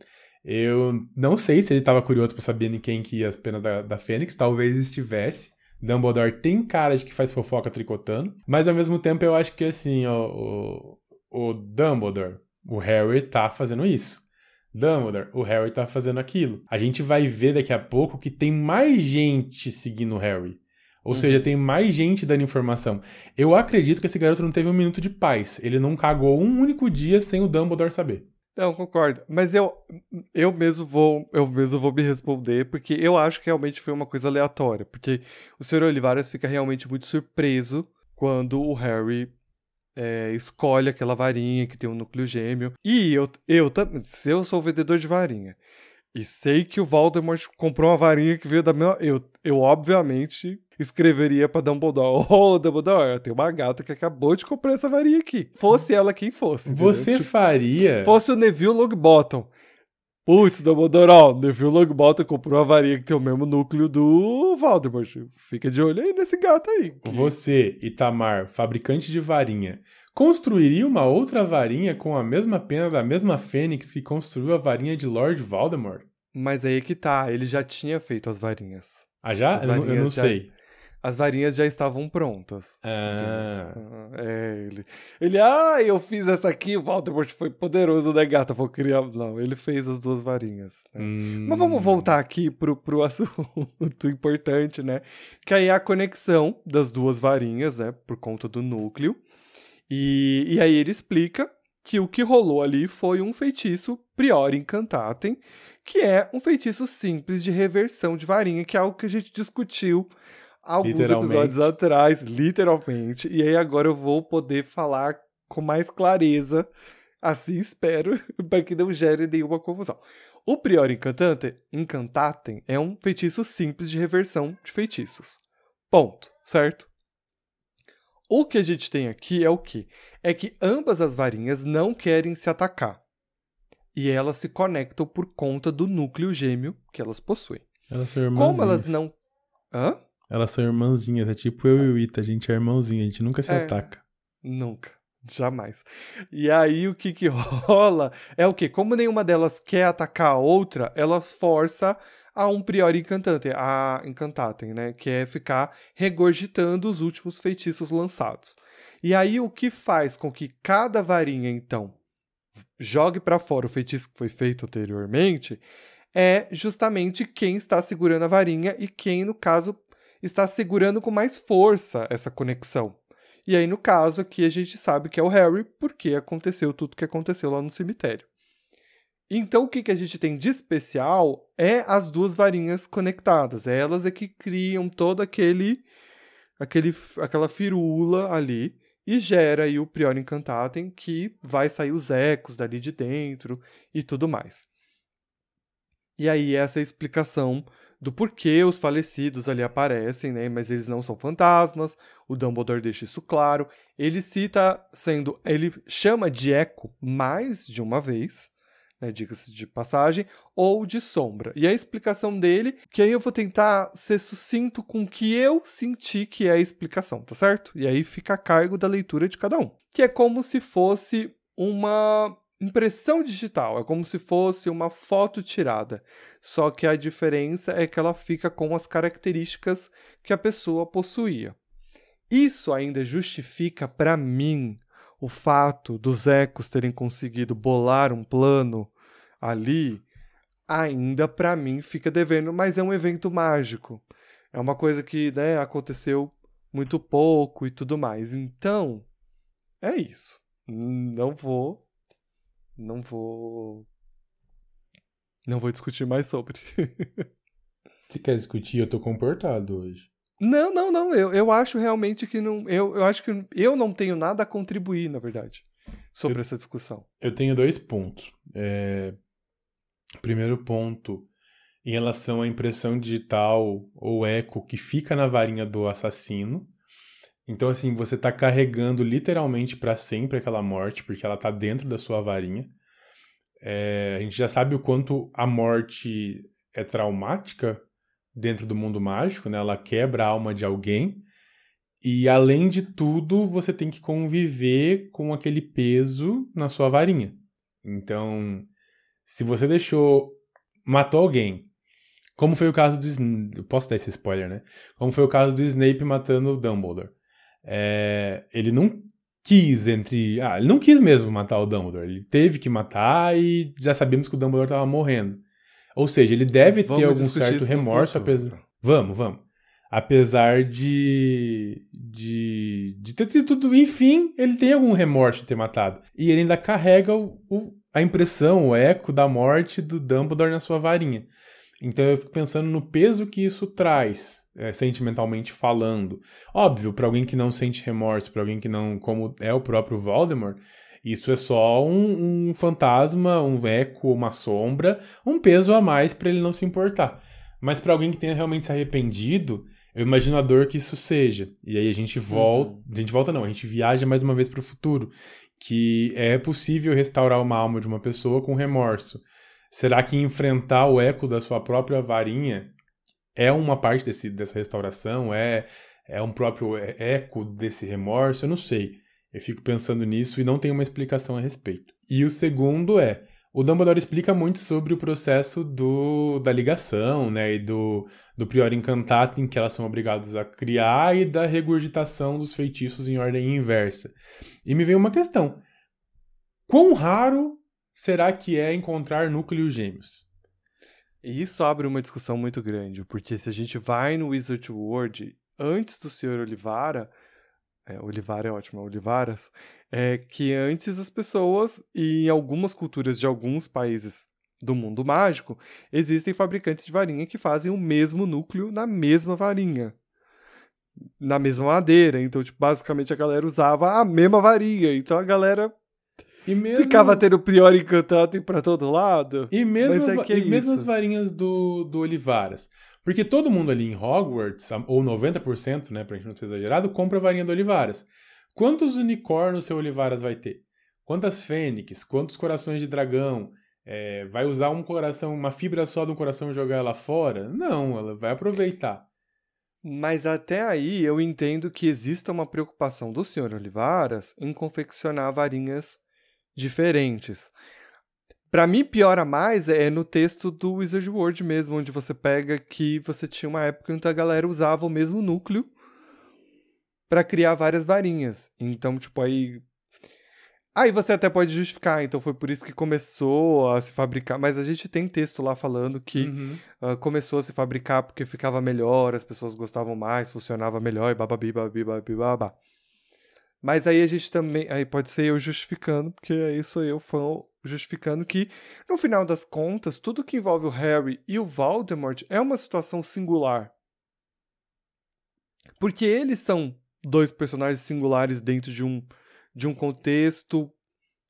Eu não sei se ele estava curioso para saber em quem que ia as penas da, da Fênix, talvez estivesse. Dumbledore tem cara de que faz fofoca tricotando, mas ao mesmo tempo eu acho que assim, ó, o, o Dumbledore, o Harry tá fazendo isso. Dumbledore, o Harry tá fazendo aquilo. A gente vai ver daqui a pouco que tem mais gente seguindo o Harry. Ou uhum. seja, tem mais gente dando informação. Eu acredito que esse garoto não teve um minuto de paz. Ele não cagou um único dia sem o Dumbledore saber. Não, concordo. Mas eu, eu mesmo vou eu mesmo vou me responder, porque eu acho que realmente foi uma coisa aleatória. Porque o Sr. Olivares fica realmente muito surpreso quando o Harry é, escolhe aquela varinha que tem um núcleo gêmeo. E eu, eu também, se eu sou vendedor de varinha e sei que o Voldemort comprou uma varinha que veio da minha. Eu, eu obviamente escreveria pra Dumbledore: Ô, oh, Dumbledore, tem uma gata que acabou de comprar essa varinha aqui. Fosse ela quem fosse. Entendeu? Você tipo, faria. Fosse o Neville Longbottom. Putz, Dumbledore, ó, Neville Longbottom comprou uma varinha que tem o mesmo núcleo do Voldemort. Fica de olho aí nesse gato aí. Que... Você, Itamar, fabricante de varinha, construiria uma outra varinha com a mesma pena da mesma fênix que construiu a varinha de Lord Voldemort? Mas aí que tá, ele já tinha feito as varinhas. Ah, já? As eu, não, eu não já... sei as varinhas já estavam prontas. Ah. É, ele. Ele, ah, eu fiz essa aqui, o Voldemort foi poderoso, né, gata? Vou criar. Não, ele fez as duas varinhas. Né? Hum. Mas vamos voltar aqui pro, pro assunto importante, né? Que aí é a conexão das duas varinhas, né? Por conta do núcleo. E, e aí ele explica que o que rolou ali foi um feitiço Priori Incantatem, que é um feitiço simples de reversão de varinha, que é algo que a gente discutiu alguns episódios atrás, literalmente. E aí agora eu vou poder falar com mais clareza, assim espero, para que não gere nenhuma confusão. O Prior Incantante, Incantatem é um feitiço simples de reversão de feitiços. Ponto, certo? O que a gente tem aqui é o que? É que ambas as varinhas não querem se atacar. E elas se conectam por conta do núcleo gêmeo que elas possuem. Elas são Como elas não. Hã? Elas são irmãzinhas, é tipo eu e o Ita, a gente é irmãozinho, a gente nunca se é, ataca. Nunca. Jamais. E aí o que que rola é o que? Como nenhuma delas quer atacar a outra, ela força a um priori encantante, a encantatem, né? Que é ficar regurgitando os últimos feitiços lançados. E aí o que faz com que cada varinha, então, jogue para fora o feitiço que foi feito anteriormente é justamente quem está segurando a varinha e quem, no caso, está segurando com mais força essa conexão. E aí, no caso aqui, a gente sabe que é o Harry, porque aconteceu tudo que aconteceu lá no cemitério. Então, o que, que a gente tem de especial é as duas varinhas conectadas. Elas é que criam todo aquele, aquele aquela firula ali e gera aí o Prior Incantatem, que vai sair os ecos dali de dentro e tudo mais. E aí, essa é a explicação do porquê os falecidos ali aparecem, né? Mas eles não são fantasmas. O Dumbledore deixa isso claro. Ele cita sendo, ele chama de eco mais de uma vez, né? Diga-se de passagem, ou de sombra. E a explicação dele, que aí eu vou tentar ser sucinto com o que eu senti que é a explicação, tá certo? E aí fica a cargo da leitura de cada um. Que é como se fosse uma impressão digital, é como se fosse uma foto tirada. Só que a diferença é que ela fica com as características que a pessoa possuía. Isso ainda justifica para mim o fato dos ecos terem conseguido bolar um plano ali, ainda para mim fica devendo, mas é um evento mágico. É uma coisa que né, aconteceu muito pouco e tudo mais. Então, é isso. Não vou não vou. Não vou discutir mais sobre. Você quer discutir? Eu tô comportado hoje. Não, não, não. Eu, eu acho realmente que não. Eu, eu acho que eu não tenho nada a contribuir, na verdade, sobre eu, essa discussão. Eu tenho dois pontos. É... Primeiro ponto, em relação à impressão digital ou eco que fica na varinha do assassino. Então, assim, você tá carregando literalmente para sempre aquela morte, porque ela tá dentro da sua varinha. É, a gente já sabe o quanto a morte é traumática dentro do mundo mágico, né? Ela quebra a alma de alguém. E além de tudo, você tem que conviver com aquele peso na sua varinha. Então, se você deixou. matou alguém. Como foi o caso do. Posso dar esse spoiler, né? Como foi o caso do Snape matando o Dumbledore. É, ele não quis entre. Ah, ele não quis mesmo matar o Dumbledore. Ele teve que matar e já sabíamos que o Dumbledore estava morrendo. Ou seja, ele deve vamos ter algum certo remorso, apesar. Vamos, vamos. Apesar de, de, de ter sido tudo. Enfim, ele tem algum remorso de ter matado. E ele ainda carrega o, o, a impressão, o eco da morte do Dumbledore na sua varinha. Então eu fico pensando no peso que isso traz, é, sentimentalmente falando. Óbvio, para alguém que não sente remorso, para alguém que não, como é o próprio Voldemort, isso é só um, um fantasma, um eco, uma sombra, um peso a mais para ele não se importar. Mas para alguém que tenha realmente se arrependido, eu imagino a dor que isso seja. E aí a gente volta, uhum. a gente volta não, a gente viaja mais uma vez para o futuro, que é possível restaurar uma alma de uma pessoa com remorso. Será que enfrentar o eco da sua própria varinha é uma parte desse, dessa restauração? É, é um próprio eco desse remorso? Eu não sei. Eu fico pensando nisso e não tenho uma explicação a respeito. E o segundo é, o Dumbledore explica muito sobre o processo do, da ligação, né, e do, do Prior em que elas são obrigadas a criar e da regurgitação dos feitiços em ordem inversa. E me veio uma questão. Quão raro será que é encontrar núcleos gêmeos? E isso abre uma discussão muito grande, porque se a gente vai no Wizard World, antes do Sr. Olivara, é, Olivara é ótimo, Olivaras, é que antes as pessoas, e em algumas culturas de alguns países do mundo mágico, existem fabricantes de varinha que fazem o mesmo núcleo na mesma varinha. Na mesma madeira. Então, tipo, basicamente a galera usava a mesma varinha. Então a galera e mesmo... Ficava tendo prior encantado para todo lado. E mesmo, é é e mesmo as varinhas do, do Olivaras. Porque todo mundo ali em Hogwarts, ou 90%, né, pra gente não ser exagerado, compra a varinha do Olivaras. Quantos unicórnios seu Olivaras vai ter? Quantas fênix? Quantos corações de dragão? É, vai usar um coração, uma fibra só de um coração e jogar ela fora? Não, ela vai aproveitar. Mas até aí eu entendo que exista uma preocupação do Sr. Olivaras em confeccionar varinhas diferentes. Para mim, piora mais é no texto do Wizard World mesmo, onde você pega que você tinha uma época em que a galera usava o mesmo núcleo para criar várias varinhas. Então, tipo, aí. Aí você até pode justificar, então foi por isso que começou a se fabricar. Mas a gente tem texto lá falando que uhum. uh, começou a se fabricar porque ficava melhor, as pessoas gostavam mais, funcionava melhor e bababi, bababi, bababi, babá. Mas aí a gente também. Aí pode ser eu justificando, porque aí sou eu fã justificando que, no final das contas, tudo que envolve o Harry e o Voldemort é uma situação singular. Porque eles são dois personagens singulares dentro de um, de um contexto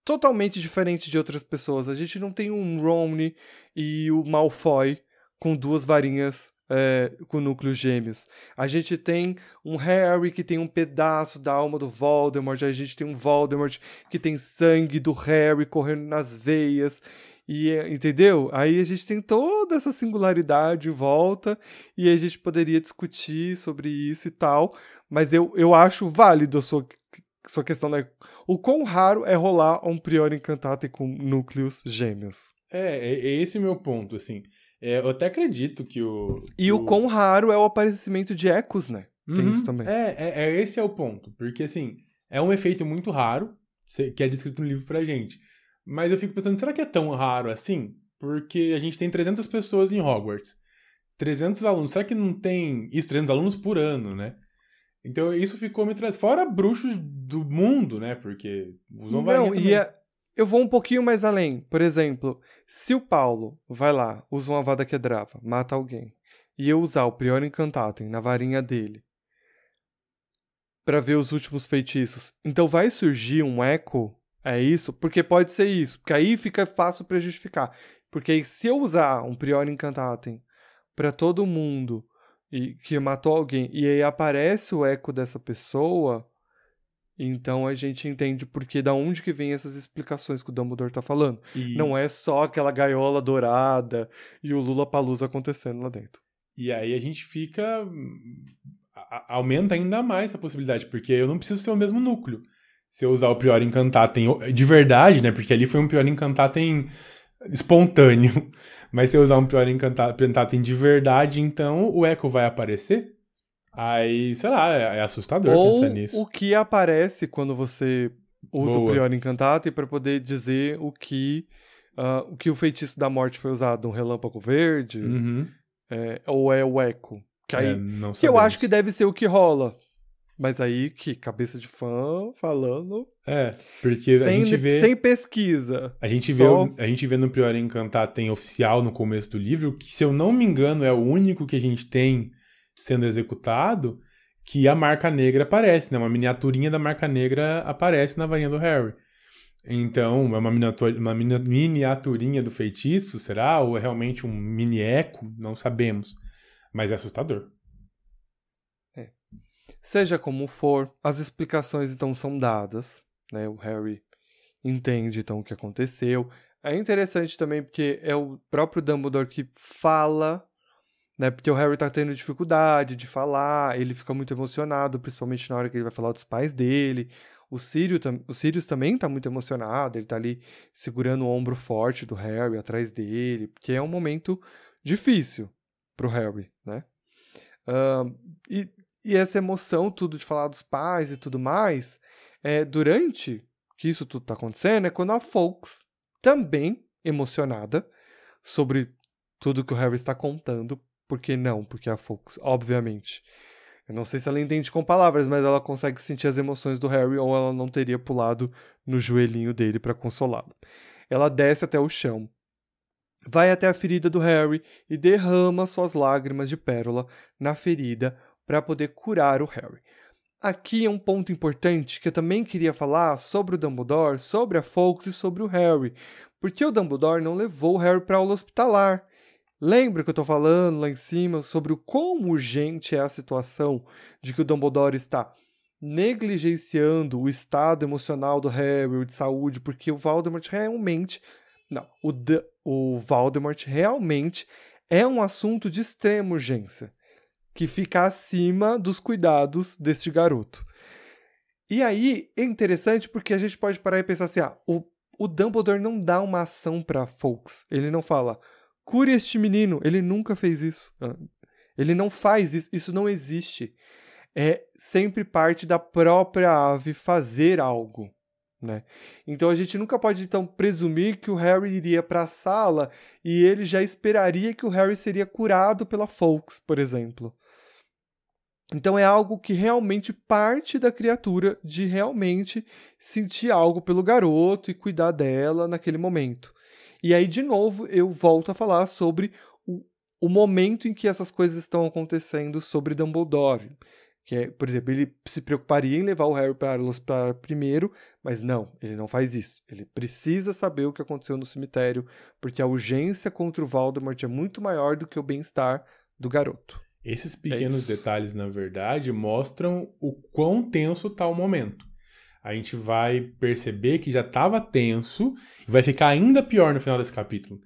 totalmente diferente de outras pessoas. A gente não tem um Romney e o Malfoy com duas varinhas é, com núcleos gêmeos. A gente tem um Harry que tem um pedaço da alma do Voldemort, a gente tem um Voldemort que tem sangue do Harry correndo nas veias. E, entendeu? Aí a gente tem toda essa singularidade em volta e a gente poderia discutir sobre isso e tal, mas eu, eu acho válido a sua, sua questão, né? O quão raro é rolar um Prior Encantato com núcleos gêmeos. É, é, é esse o meu ponto, assim. É, eu até acredito que o. E o... o quão raro é o aparecimento de ecos, né? Tem uhum. isso também. É, é, é, esse é o ponto. Porque, assim, é um efeito muito raro, que é descrito no livro pra gente. Mas eu fico pensando, será que é tão raro assim? Porque a gente tem 300 pessoas em Hogwarts. 300 alunos. Será que não tem. Isso, 300 alunos por ano, né? Então isso ficou me trazendo. Fora bruxos do mundo, né? Porque usam Não, e é, eu vou um pouquinho mais além. Por exemplo, se o Paulo vai lá, usa uma vada quedrava, mata alguém, e eu usar o Prior Incantatem na varinha dele para ver os últimos feitiços, então vai surgir um eco? É isso? Porque pode ser isso. Porque aí fica fácil para justificar. Porque se eu usar um Prior Incantatem para todo mundo e que matou alguém e aí aparece o eco dessa pessoa, Então a gente entende porque da onde que vem essas explicações que o Dumbledore tá falando. E, Não é só aquela gaiola dourada e o Lula Palusa acontecendo lá dentro. e aí a gente fica. a- a- aumenta ainda mais essa possibilidade, porque eu não preciso ser o mesmo núcleo. Se eu usar o Prior Incantatem de verdade, né? Porque ali foi um Prior Incantatem espontâneo. Mas se eu usar um Prior Incantatem de verdade, então o Echo vai aparecer. Aí, sei lá, é, é assustador Ou pensar nisso. o que aparece quando você usa Boa. o Prior Incantatem para poder dizer o que, ah, o que o feitiço da morte foi usado. Um relâmpago verde, Uhum. é, ou é o Echo. Que, aí, É, que eu acho que deve ser o que rola. Mas aí, que cabeça de fã falando É, porque a sem, gente vê. sem pesquisa. A gente, Só- vê, a gente vê no Prior Encantatem oficial no começo do livro, que se eu não me engano é o único que a gente tem sendo executado, que a marca negra aparece, né? Uma miniaturinha da marca negra aparece na varinha do Harry. Então, é uma, miniatur, uma mini- miniaturinha do feitiço, será? Ou é realmente um mini eco? Não sabemos. Mas é assustador. Seja como for, as explicações então são dadas, né? O Harry entende então o que aconteceu. É interessante também porque é o próprio Dumbledore que fala, né? Porque o Harry tá tendo dificuldade de falar, ele fica muito emocionado, principalmente na hora que ele vai falar dos pais dele. O tam- o Sirius também tá muito emocionado, ele tá ali segurando o ombro forte do Harry atrás dele, porque é um momento difícil pro Harry, né? Ahn, e, e essa emoção, tudo de falar dos pais e tudo mais, é, durante que isso tudo tá acontecendo, é quando a Folks, também emocionada sobre tudo que o Harry está contando, por que não? Porque a Folks, obviamente, eu não sei se ela entende com palavras, mas ela consegue sentir as emoções do Harry ou ela não teria pulado no joelhinho dele para consolá-lo. Ela desce até o chão, vai até a ferida do Harry e derrama suas lágrimas de pérola na ferida para poder curar o Harry. Aqui é um ponto importante que eu também queria falar sobre o Dumbledore, sobre a Fawkes e sobre o Harry, porque o Dumbledore não levou o Harry para aula hospitalar. Lembra que eu estou falando lá em cima sobre o quão urgente é a situação de que o Dumbledore está negligenciando o estado emocional do Harry, de saúde, porque o Voldemort realmente não, o, D- o Voldemort realmente é um assunto de extrema urgência, que fica acima dos cuidados deste garoto. E aí é interessante porque a gente pode parar e pensar assim: ah, o, o Dumbledore não dá uma ação para Fawkes. Ele não fala, cure este menino. Ele nunca fez isso. Ah, Ele não faz isso. Isso não existe. É sempre parte da própria ave fazer algo. Né? Então a gente nunca pode então presumir que o Harry iria para a sala e ele já esperaria que o Harry seria curado pela Fawkes, por exemplo. Então é algo que realmente parte da criatura de realmente sentir algo pelo garoto e cuidar dela naquele momento. E aí, de novo, eu volto a falar sobre o, o momento em que essas coisas estão acontecendo sobre Dumbledore. Que é, por exemplo, ele se preocuparia em levar o Harry para o hospital primeiro, mas não, ele não faz isso. Ele precisa saber o que aconteceu no cemitério, porque a urgência contra o Voldemort é muito maior do que o bem-estar do garoto. Esses pequenos isso. detalhes, na verdade, mostram o quão tenso tá o momento. A gente vai perceber que já estava tenso e vai ficar ainda pior no final desse capítulo.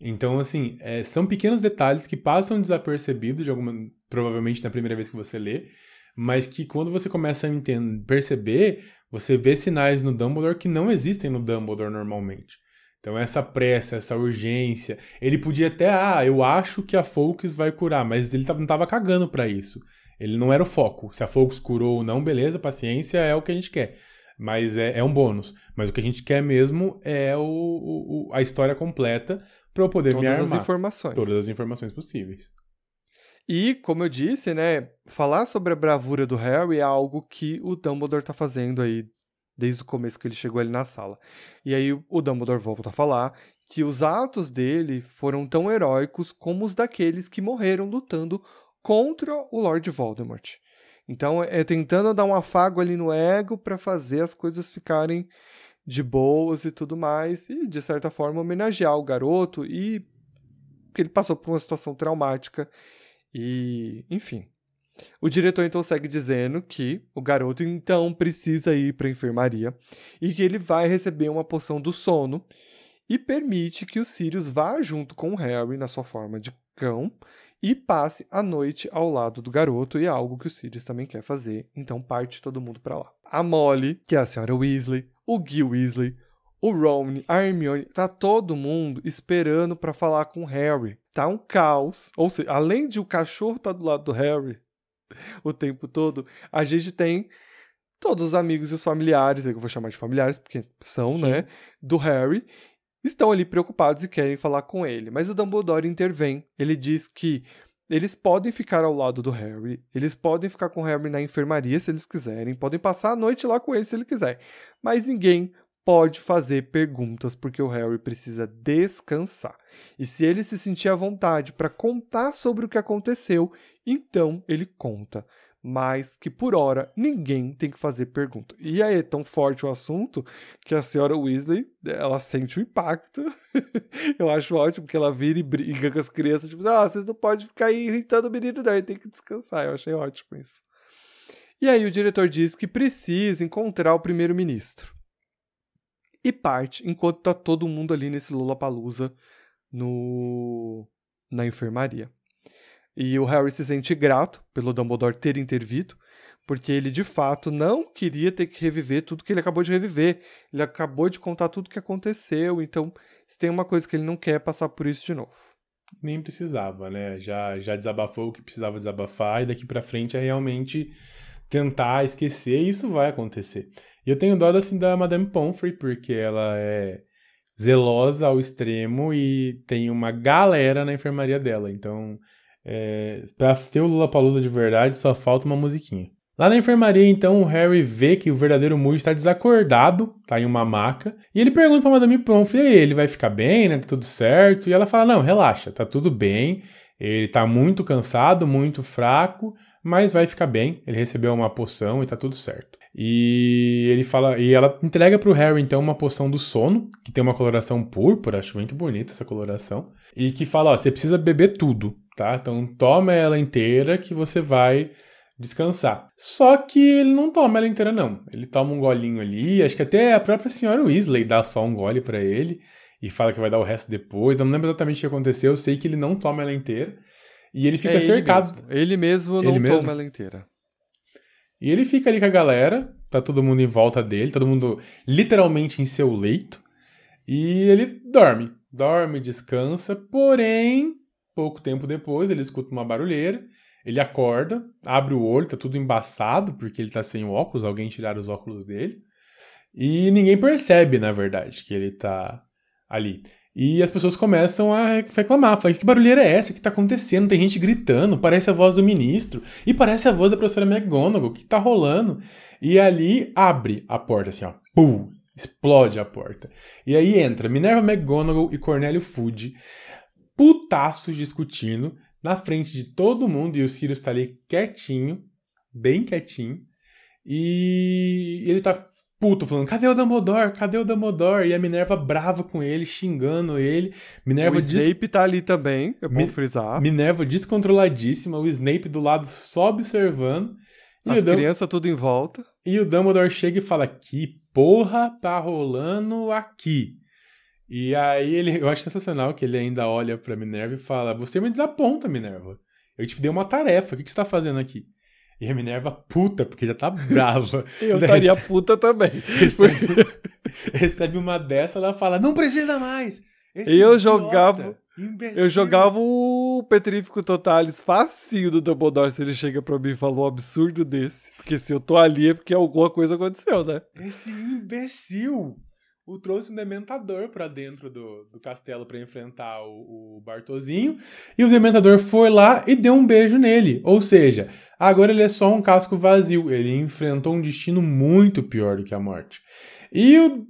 Então, assim, é, são pequenos detalhes que passam desapercebidos, de alguma, provavelmente na primeira vez que você lê, mas que quando você começa a entender, perceber, você vê sinais no Dumbledore que não existem no Dumbledore normalmente. Então, essa pressa, essa urgência. Ele podia até, ah, eu acho que a Focus vai curar, mas ele não tava cagando pra isso. Ele não era o foco. Se a Focus curou ou não, beleza, paciência, é o que a gente quer. Mas é, é um bônus. Mas o que a gente quer mesmo é o, o- a história completa pra eu poder me Todas armar. as informações. Todas as informações possíveis. E, como eu disse, né, falar sobre a bravura do Harry é algo que o Dumbledore tá fazendo aí desde o começo que ele chegou ali na sala. E aí o Dumbledore volta a falar que os atos dele foram tão heróicos como os daqueles que morreram lutando contra o Lord Voldemort. Então é tentando dar um afago ali no ego para fazer as coisas ficarem de boas e tudo mais e de certa forma homenagear o garoto e que ele passou por uma situação traumática e, enfim. O diretor então segue dizendo que o garoto então precisa ir para a enfermaria e que ele vai receber uma poção do sono e permite que o Sirius vá junto com o Harry na sua forma de cão e passe a noite ao lado do garoto e é algo que o Sirius também quer fazer, então parte todo mundo para lá. A Molly, que é a senhora Weasley, o Gil Weasley, o Ron, a Hermione, tá todo mundo esperando para falar com o Harry. Tá um caos. Ou seja, além de o cachorro estar tá do lado do Harry o tempo todo, a gente tem todos os amigos e os familiares, eu vou chamar de familiares porque são, Sim. né, do Harry, estão ali preocupados e querem falar com ele. Mas o Dumbledore intervém. Ele diz que eles podem ficar ao lado do Harry, eles podem ficar com o Harry na enfermaria se eles quiserem, podem passar a noite lá com ele se ele quiser, mas ninguém pode fazer perguntas porque o Harry precisa descansar. E se ele se sentir à vontade para contar sobre o que aconteceu, então ele conta. Mas que por hora ninguém tem que fazer pergunta. E aí é tão forte o assunto que a senhora Weasley ela sente o impacto. Eu acho ótimo que ela vira e briga com as crianças, tipo, ah, vocês não podem ficar aí irritando o menino, não, ele tem que descansar. Eu achei ótimo isso. E aí o diretor diz que precisa encontrar o primeiro-ministro e parte enquanto tá todo mundo ali nesse Lollapalooza no na enfermaria. E o Harry se sente grato pelo Dumbledore ter intervido, porque ele de fato não queria ter que reviver tudo que ele acabou de reviver. Ele acabou de contar tudo que aconteceu, então se tem uma coisa que ele não quer é passar por isso de novo. Nem precisava, né? Já já desabafou o que precisava desabafar e daqui para frente é realmente tentar esquecer e isso vai acontecer. E eu tenho dó assim da Madame Pomfrey, porque ela é zelosa ao extremo e tem uma galera na enfermaria dela. Então, é, pra ter o Lula Palusa de verdade, só falta uma musiquinha. Lá na enfermaria, então, o Harry vê que o verdadeiro Moody está desacordado, tá em uma maca, e ele pergunta pra Madame Pomfrey, ele vai ficar bem, né, tá tudo certo? E ela fala, não, relaxa, tá tudo bem, ele tá muito cansado, muito fraco, mas vai ficar bem. Ele recebeu uma poção e tá tudo certo. E ele fala, e ela entrega pro Harry então uma poção do sono, que tem uma coloração púrpura, acho muito bonita essa coloração, e que fala, ó, você precisa beber tudo, tá? Então toma ela inteira que você vai descansar. Só que ele não toma ela inteira não. Ele toma um golinho ali, acho que até a própria senhora Weasley dá só um gole para ele e fala que vai dar o resto depois. Eu não lembro exatamente o que aconteceu, eu sei que ele não toma ela inteira. E ele fica é cercado. Ele mesmo, ele mesmo não ele toma mesmo. ela inteira. E ele fica ali com a galera, tá todo mundo em volta dele, todo mundo literalmente em seu leito. E ele dorme. Dorme, descansa, porém, pouco tempo depois, ele escuta uma barulheira. Ele acorda, abre o olho, tá tudo embaçado, porque ele tá sem óculos, alguém tiraram os óculos dele. E ninguém percebe, na verdade, que ele tá ali. E as pessoas começam a reclamar. Falam, que barulheira é essa? O que está acontecendo? Tem gente gritando, parece a voz do ministro. E parece a voz da professora McGonagall. O que está rolando? E ali abre a porta, assim, ó. Pum! Explode a porta. E aí entra Minerva McGonagall e Cornélio Fudge, putaços discutindo, na frente de todo mundo. E o Sirius está ali quietinho, bem quietinho. E ele tá puto, falando: cadê o Dumbledore? Cadê o Dumbledore? E a Minerva brava com ele, xingando ele. Minerva o Snape des... tá ali também, é bom Mi... frisar. Minerva descontroladíssima, o Snape do lado só observando. As Dum... crianças tudo em volta. E o Dumbledore chega e fala: que porra tá rolando aqui? E aí ele, eu acho sensacional que ele ainda olha pra Minerva e fala: Você me desaponta, Minerva. Eu te dei uma tarefa, o que, que você tá fazendo aqui? E a Minerva puta, porque já tá brava. Eu estaria puta também. Recebe, recebe, uma dessa, ela fala, não precisa mais! Esse eu jogava... Imbecil. Eu jogava o Petrífico Totalis facinho do Dumbledore se ele chega pra mim e fala um absurdo desse. Porque se eu tô ali é porque alguma coisa aconteceu, né? Esse imbecil! O trouxe um dementador para dentro do, do castelo para enfrentar o, o Bartozinho. E o dementador foi lá e deu um beijo nele. Ou seja, agora ele é só um casco vazio. Ele enfrentou um destino muito pior do que a morte. E o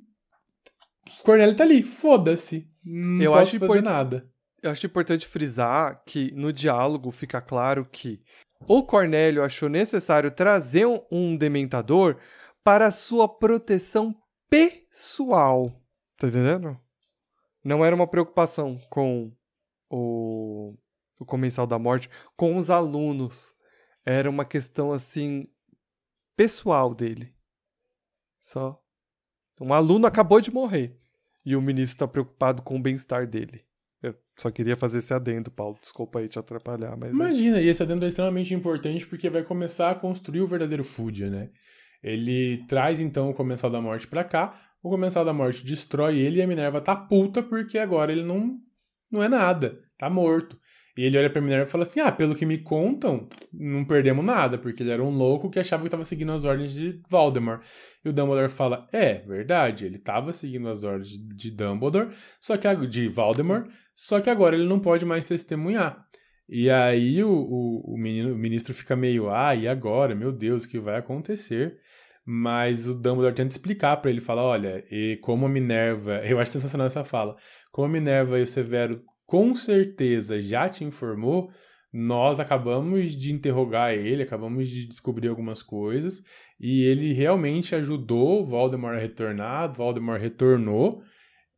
Cornélio tá ali, foda-se. Não eu acho fazer nada. Eu acho importante frisar que no diálogo fica claro que o Cornélio achou necessário trazer um, um dementador para sua proteção pessoal. Tá entendendo? Não era uma preocupação com o, o Comensal da Morte, com os alunos. era uma questão assim pessoal dele. Só. Um aluno acabou de morrer e o ministro está preocupado com o bem-estar dele. Eu só queria fazer esse adendo, Paulo. Desculpa aí te atrapalhar, mas. é Imagina, e esse adendo é extremamente importante porque vai começar a construir o verdadeiro Fudia, né? Ele traz então o Comensal da Morte pra cá, o Comensal da Morte destrói ele e a Minerva tá puta porque agora ele não, não é nada, tá morto. E ele olha pra Minerva e fala assim: Ah, pelo que me contam, não perdemos nada, porque ele era um louco que achava que estava seguindo as ordens de Voldemort. E o Dumbledore fala: É, verdade, ele estava seguindo as ordens de Dumbledore, só que de Voldemort, só que agora ele não pode mais testemunhar. E aí o, o, o, menino, o ministro fica meio, ah, e agora? Meu Deus, o que vai acontecer? Mas o Dumbledore tenta explicar para ele, fala, olha, e como a Minerva, eu acho sensacional essa fala, como a Minerva e o Severo com certeza já te informou, nós acabamos de interrogar ele, acabamos de descobrir algumas coisas, e ele realmente ajudou Voldemort a retornar, Voldemort retornou,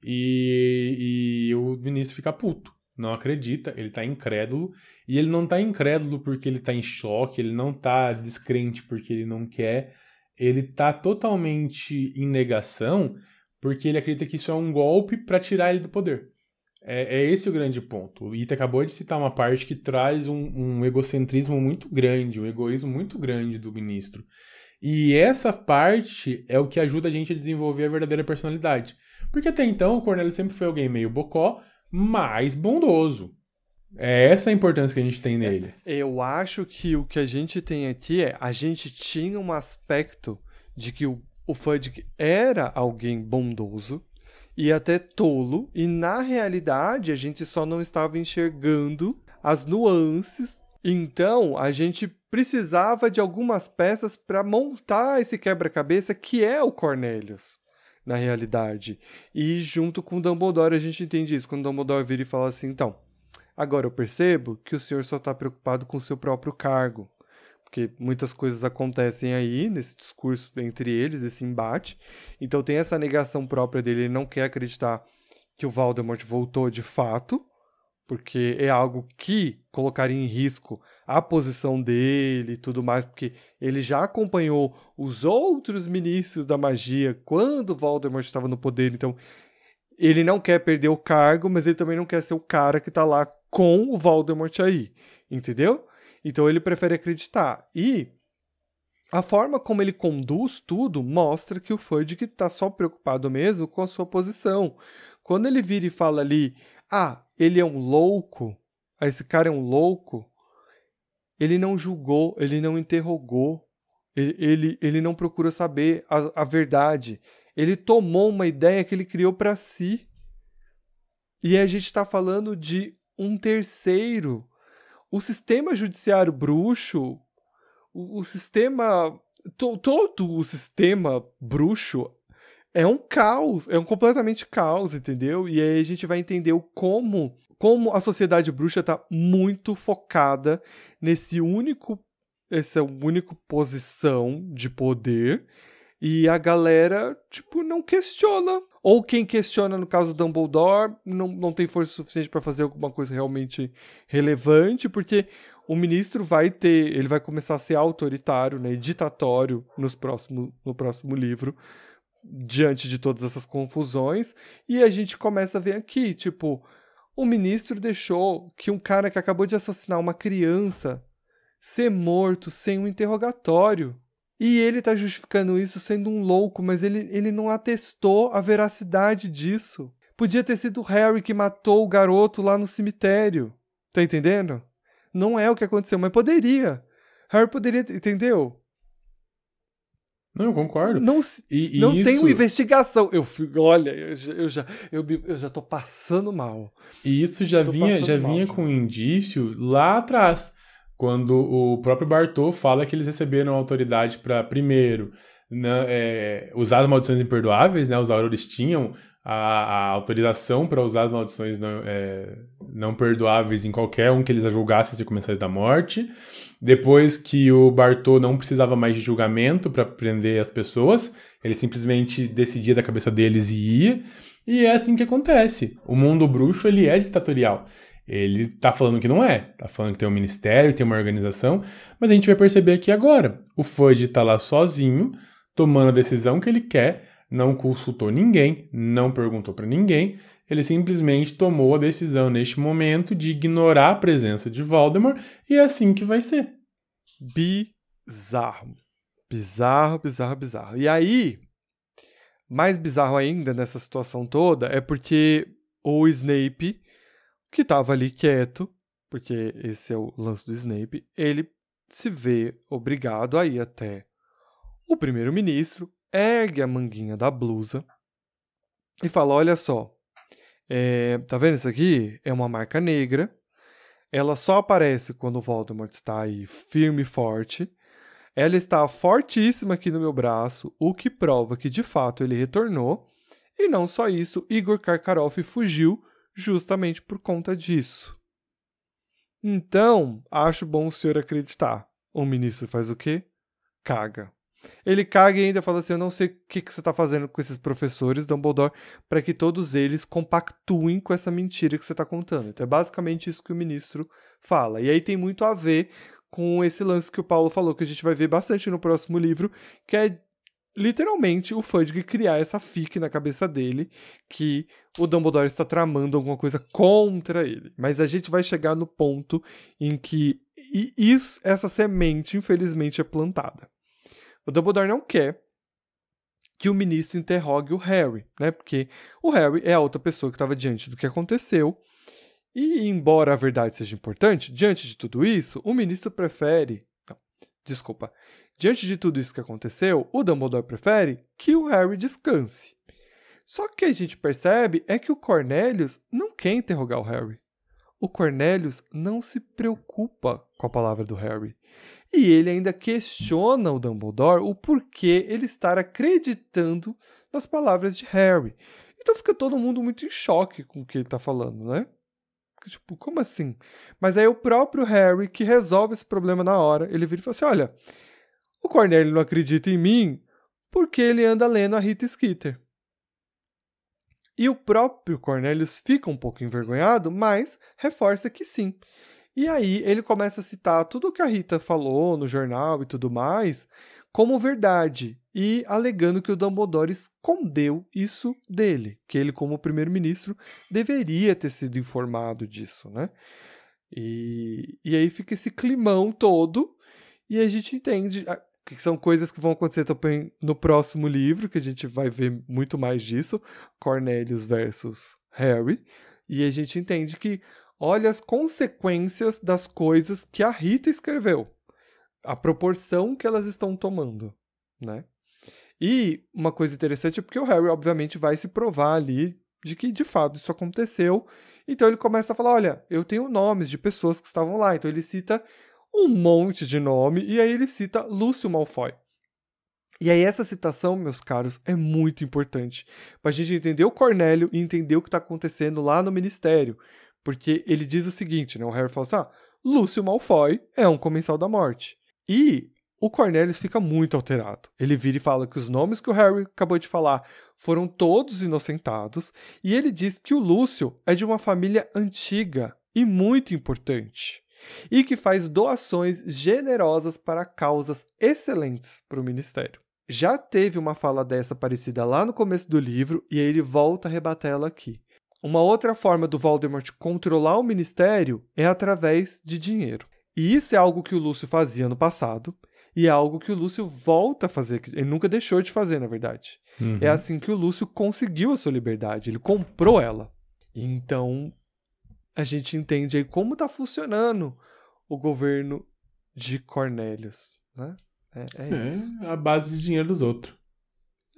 e, e o ministro fica puto. Não acredita, ele tá incrédulo, e ele não tá incrédulo porque ele tá em choque, ele não tá descrente porque ele não quer, ele tá totalmente em negação porque ele acredita que isso é um golpe para tirar ele do poder. É, é, esse o grande ponto. O Ita acabou de citar uma parte que traz um, um, egocentrismo muito grande, um egoísmo muito grande do ministro. E essa parte é o que ajuda a gente a desenvolver a verdadeira personalidade. Porque até então o Cornélio sempre foi alguém meio bocó, mas bondoso. É essa a importância que a gente tem nele. Eu acho que o que a gente tem aqui é a gente tinha um aspecto de que o, o Fudge era alguém bondoso, e até tolo, e na realidade a gente só não estava enxergando as nuances. Então a gente precisava de algumas peças para montar esse quebra-cabeça que é o Cornelius, na realidade. E junto com Dumbledore a gente entende isso. Quando Dumbledore vira e fala assim: então, agora eu percebo que o senhor só está preocupado com o seu próprio cargo porque muitas coisas acontecem aí nesse discurso entre eles, esse embate. Então tem essa negação própria dele, ele não quer acreditar que o Voldemort voltou de fato, porque é algo que colocaria em risco a posição dele e tudo mais, porque ele já acompanhou os outros ministros da magia quando Voldemort estava no poder, então ele não quer perder o cargo, mas ele também não quer ser o cara que está lá com o Voldemort aí, entendeu? Então ele prefere acreditar. E a forma como ele conduz tudo mostra que o Fudge está só preocupado mesmo com a sua posição. Quando ele vira e fala ali, ah, ele é um louco, esse cara é um louco, ele não julgou, ele não interrogou, ele, ele, ele não procura saber a, a verdade. Ele tomou uma ideia que ele criou para si. E a gente está falando de um terceiro o sistema judiciário bruxo, o, o sistema. To, todo o sistema bruxo é um caos, é um completamente caos, entendeu? E aí a gente vai entender o como, como a sociedade bruxa está muito focada nesse único, essa única posição de poder e a galera, tipo, não questiona. Ou quem questiona, no caso do Dumbledore, não, não tem força suficiente para fazer alguma coisa realmente relevante, porque o ministro vai ter, ele vai começar a ser autoritário, né, ditatório nos próximo, no próximo livro, diante de todas essas confusões, e a gente começa a ver aqui, tipo, o ministro deixou que um cara que acabou de assassinar uma criança ser morto sem um interrogatório. E ele tá justificando isso sendo um louco, mas ele, ele não atestou a veracidade disso. Podia ter sido Harry que matou o garoto lá no cemitério. Tá entendendo? Não é o que aconteceu, mas poderia. Harry poderia, entendeu? Não, eu concordo. Não, e, e não isso... tem uma investigação. Eu olha, eu, eu, já, eu, eu já tô passando mal. E isso já vinha, já mal, vinha já. com um indício lá atrás quando o próprio Bartô fala que eles receberam autoridade para, primeiro, né, é, usar as maldições imperdoáveis, né? Os aurores tinham a, a autorização para usar as maldições não, é, não, perdoáveis em qualquer um que eles julgassem ser comensais da morte. Depois que o Bartô não precisava mais de julgamento para prender as pessoas, ele simplesmente decidia da cabeça deles e ia. E é assim que acontece. O mundo bruxo ele é ditatorial. Ele tá falando que não é, tá falando que tem um ministério, tem uma organização, mas a gente vai perceber aqui agora. O Fudge tá lá sozinho, tomando a decisão que ele quer, não consultou ninguém, não perguntou para ninguém, ele simplesmente tomou a decisão neste momento de ignorar a presença de Voldemort e é assim que vai ser. Bizarro. Bizarro, bizarro, bizarro. E aí, mais bizarro ainda nessa situação toda é porque o Snape, que estava ali quieto, porque esse é o lance do Snape, ele se vê obrigado a ir até o primeiro-ministro, ergue a manguinha da blusa e fala: Olha só, é, tá vendo isso aqui? É uma marca negra. Ela só aparece quando o Voldemort está aí firme e forte. Ela está fortíssima aqui no meu braço, o que prova que de fato ele retornou. E não só isso, Igor Karkaroff fugiu justamente por conta disso. Então, acho bom o senhor acreditar. O ministro faz o quê? Caga. Ele caga e ainda fala assim: Eu não sei o que, que você está fazendo com esses professores, Dumbledore, para que todos eles compactuem com essa mentira que você está contando. Então é basicamente isso que o ministro fala. E aí tem muito a ver com esse lance que o Paulo falou, que a gente vai ver bastante no próximo livro, que é literalmente o Fudge criar essa fique na cabeça dele que o Dumbledore está tramando alguma coisa contra ele. Mas a gente vai chegar no ponto em que isso, essa semente, infelizmente, é plantada. O Dumbledore não quer que o ministro interrogue o Harry, né? Porque o Harry é a outra pessoa que estava diante do que aconteceu. E, embora a verdade seja importante, diante de tudo isso, o ministro prefere. Não, desculpa. Diante de tudo isso que aconteceu, o Dumbledore prefere que o Harry descanse. Só que a gente percebe é que o Cornelius não quer interrogar o Harry. O Cornelius não se preocupa com a palavra do Harry. E ele ainda questiona o Dumbledore o porquê ele estar acreditando nas palavras de Harry. Então fica todo mundo muito em choque com o que ele está falando, né? Tipo, como assim? Mas aí o próprio Harry que resolve esse problema na hora. Ele vira e fala assim: olha, o Cornélio não acredita em mim porque ele anda lendo a Rita Skeeter. E o próprio Cornelius fica um pouco envergonhado, mas reforça que sim. E aí ele começa a citar tudo o que a Rita falou no jornal e tudo mais como verdade e alegando que o Dumbledore escondeu isso dele, que ele como primeiro-ministro deveria ter sido informado disso, né? E, e aí fica esse climão todo e a gente entende que são coisas que vão acontecer também no próximo livro, que a gente vai ver muito mais disso, Cornelius versus Harry, e a gente entende que olha as consequências das coisas que a Rita escreveu, a proporção que elas estão tomando, né? E uma coisa interessante é porque o Harry, obviamente, vai se provar ali de que de fato isso aconteceu. Então ele começa a falar: olha, eu tenho nomes de pessoas que estavam lá. Então ele cita um monte de nome e aí ele cita Lúcio Malfoy. E aí essa citação, meus caros, é muito importante para a gente entender o Cornélio e entender o que está acontecendo lá no ministério. Porque ele diz o seguinte, né? O Harry fala assim, ah, Lúcio Malfoy é um comensal da morte. E o Cornelius fica muito alterado. Ele vira e fala que os nomes que o Harry acabou de falar foram todos inocentados, e ele diz que o Lúcio é de uma família antiga e muito importante, e que faz doações generosas para causas excelentes para o ministério. Já teve uma fala dessa parecida lá no começo do livro, e aí ele volta a rebater ela aqui. Uma outra forma do Voldemort controlar o ministério é através de dinheiro. E isso é algo que o Lúcio fazia no passado, e é algo que o Lúcio volta a fazer, ele nunca deixou de fazer, na verdade. Uhum. É assim que o Lúcio conseguiu a sua liberdade, ele comprou ela. Então, a gente entende aí como está funcionando o governo de Cornélios, né? É, é, isso. É a base de dinheiro dos outros.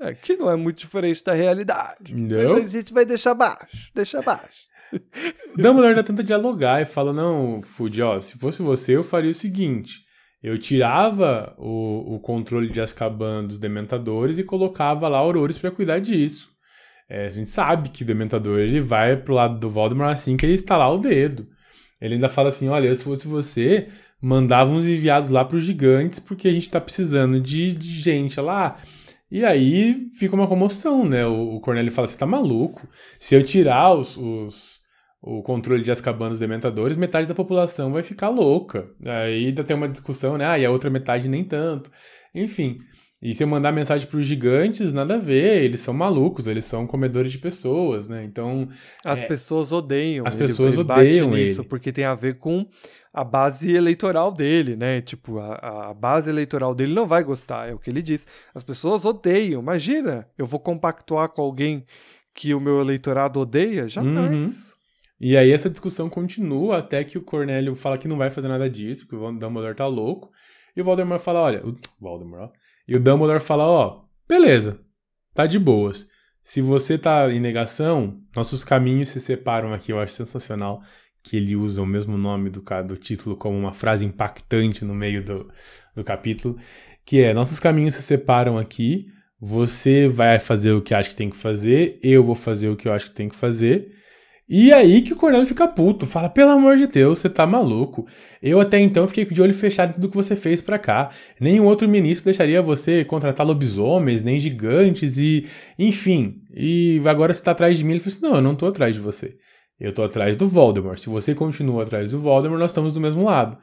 É, que não é muito diferente da realidade. Não. Mas a gente vai deixar baixo, deixa baixo. Dumbledore ainda tenta dialogar e fala, não, Fud, ó, se fosse você, eu faria o seguinte, eu tirava o, o controle de Azkaban dos Dementadores e colocava lá Aurores para cuidar disso. É, a gente sabe que o Dementador ele vai pro lado do Voldemort assim que ele estalar o dedo. Ele ainda fala assim, olha, se fosse você, mandava uns enviados lá pros gigantes porque a gente tá precisando de, de gente lá e aí fica uma comoção, né? O, o Cornélio fala: você tá maluco? Se eu tirar os, os, o controle de Azkaban dos Dementadores, metade da população vai ficar louca. Aí ainda tem uma discussão, né? Ah, e a outra metade nem tanto. Enfim. E se eu mandar mensagem para os gigantes, nada a ver, eles são malucos, eles são comedores de pessoas, né? Então. As é, pessoas odeiam. As ele, pessoas ele odeiam nisso, ele. porque tem a ver com a base eleitoral dele, né? Tipo, a, a, base eleitoral dele não vai gostar, é o que ele diz. As pessoas odeiam. Imagina, eu vou compactuar com alguém que o meu eleitorado odeia? Jamais. Uhum. E aí essa discussão continua até que o Cornélio fala que não vai fazer nada disso, que o Dumbledore tá louco. E o Voldemort fala, olha, o Voldemort, ó, e o Dumbledore fala, ó, beleza, tá de boas. Se você tá em negação, nossos caminhos se separam aqui, eu acho sensacional que ele usa o mesmo nome do, do título como uma frase impactante no meio do, do capítulo, que é: Nossos caminhos se separam aqui, você vai fazer o que acha que tem que fazer, eu vou fazer o que eu acho que tem que fazer. E aí que o Cornélio fica puto, fala, pelo amor de Deus, você tá maluco. Eu até então fiquei de olho fechado do que você fez para cá. Nenhum outro ministro deixaria você contratar lobisomens, nem gigantes e... Enfim, e agora você tá atrás de mim. Ele falou assim, não, eu não tô atrás de você. Eu tô atrás do Voldemort. Se você continua atrás do Voldemort, nós estamos do mesmo lado.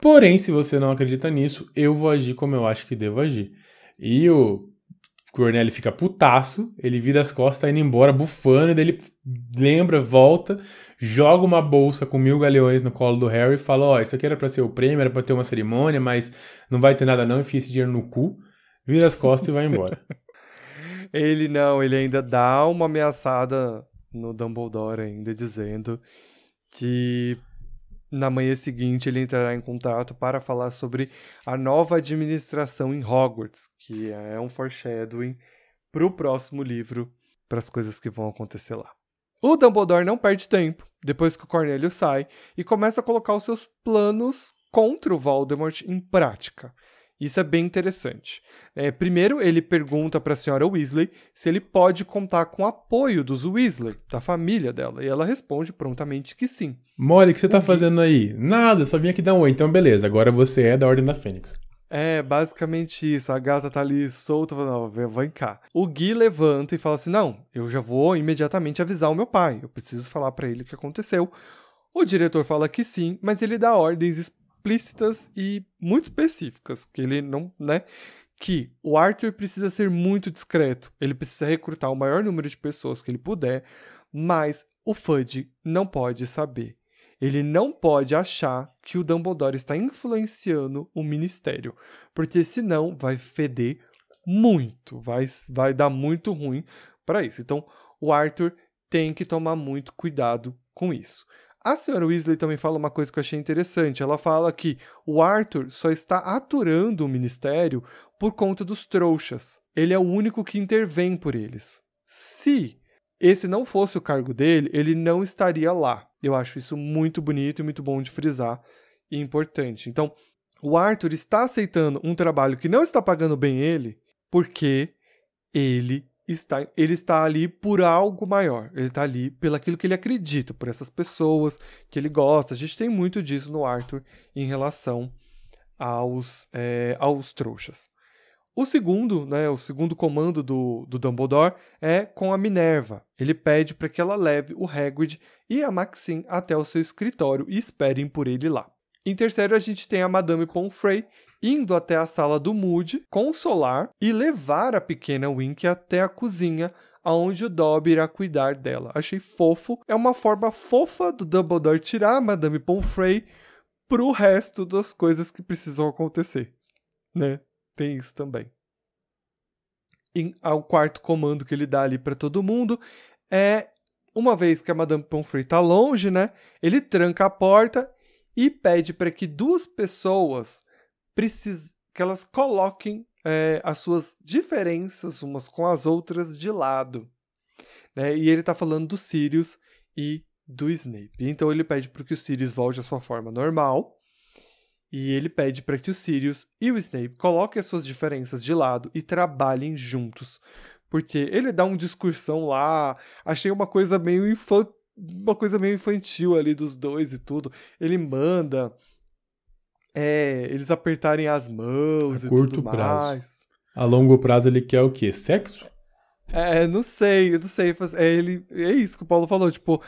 Porém, se você não acredita nisso, eu vou agir como eu acho que devo agir. E o Cornélio fica putaço, ele vira as costas, tá indo embora, bufando, e daí ele lembra, volta, joga uma bolsa com mil galeões no colo do Harry e fala: Ó, oh, isso aqui era pra ser o prêmio, era pra ter uma cerimônia, mas não vai ter nada não, enfia esse dinheiro no cu, vira as costas e vai embora. ele não, ele ainda dá uma ameaçada no Dumbledore ainda dizendo que na manhã seguinte ele entrará em contato para falar sobre a nova administração em Hogwarts, que é um foreshadowing para o próximo livro, para as coisas que vão acontecer lá. O Dumbledore não perde tempo, depois que o Cornélio sai, e começa a colocar os seus planos contra o Voldemort em prática. Isso é bem interessante. É, primeiro, ele pergunta para a senhora Weasley se ele pode contar com o apoio dos Weasley, da família dela, e ela responde prontamente que sim. Molly, o que você está fazendo aí? Nada, só vim aqui dar um oi. Então, beleza, agora você é da Ordem da Fênix. É, basicamente isso. A gata tá ali solta, não, vem cá. O Gui levanta e fala assim: Não, eu já vou imediatamente avisar o meu pai. Eu preciso falar para ele o que aconteceu. O diretor fala que sim, mas ele dá ordens explícitas e muito específicas, que ele não, né? Que o Arthur precisa ser muito discreto, ele precisa recrutar o maior número de pessoas que ele puder, mas o Fudge não pode saber. Ele não pode achar que o Dumbledore está influenciando o ministério, porque senão vai feder muito, vai, vai dar muito ruim para isso. Então, o Arthur tem que tomar muito cuidado com isso. A senhora Weasley também fala uma coisa que eu achei interessante. Ela fala que o Arthur só está aturando o ministério por conta dos trouxas. Ele é o único que intervém por eles. Se esse não fosse o cargo dele, ele não estaria lá. Eu acho isso muito bonito e muito bom de frisar e importante. Então, o Arthur está aceitando um trabalho que não está pagando bem ele porque ele está, ele está ali por algo maior. Ele está ali pelo aquilo que ele acredita, por essas pessoas que ele gosta. A gente tem muito disso no Arthur em relação aos, é, aos trouxas. O segundo, né, o segundo comando do, do Dumbledore é com a Minerva. Ele pede para que ela leve o Hagrid e a Maxine até o seu escritório e esperem por ele lá. Em terceiro, a gente tem a Madame Pomfrey, indo até a sala do Moody, consolar e levar a pequena Wink até a cozinha, aonde o Dobby irá cuidar dela. Achei fofo. É uma forma fofa do Dumbledore tirar a Madame Pomfrey pro resto das coisas que precisam acontecer, né? Tem isso também. E o quarto comando que ele dá ali para todo mundo é uma vez que a Madame Pomfrey tá longe, né? Ele tranca a porta e pede para que duas pessoas precisa, que elas coloquem é, as suas diferenças umas com as outras de lado. Né? E ele está falando do Sirius e do Snape. Então ele pede para que o Sirius volte à sua forma normal. E ele pede para que o Sirius e o Snape coloquem as suas diferenças de lado e trabalhem juntos. Porque ele dá um discursão lá, achei uma coisa meio infantil, uma coisa meio infantil ali dos dois e tudo. Ele manda é, eles apertarem as mãos a e curto tudo prazo. mais. A longo prazo ele quer o quê? Sexo? É, não sei, não sei. É, ele, é isso que o Paulo falou, tipo,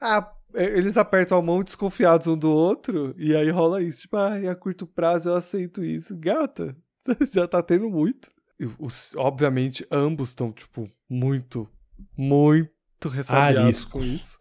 ah, é, eles apertam a mão desconfiados um do outro, e aí rola isso. Tipo, ah, a curto prazo eu aceito isso. Gata, já tá tendo muito. E os, obviamente, ambos estão, tipo, muito, muito ressabiados com isso.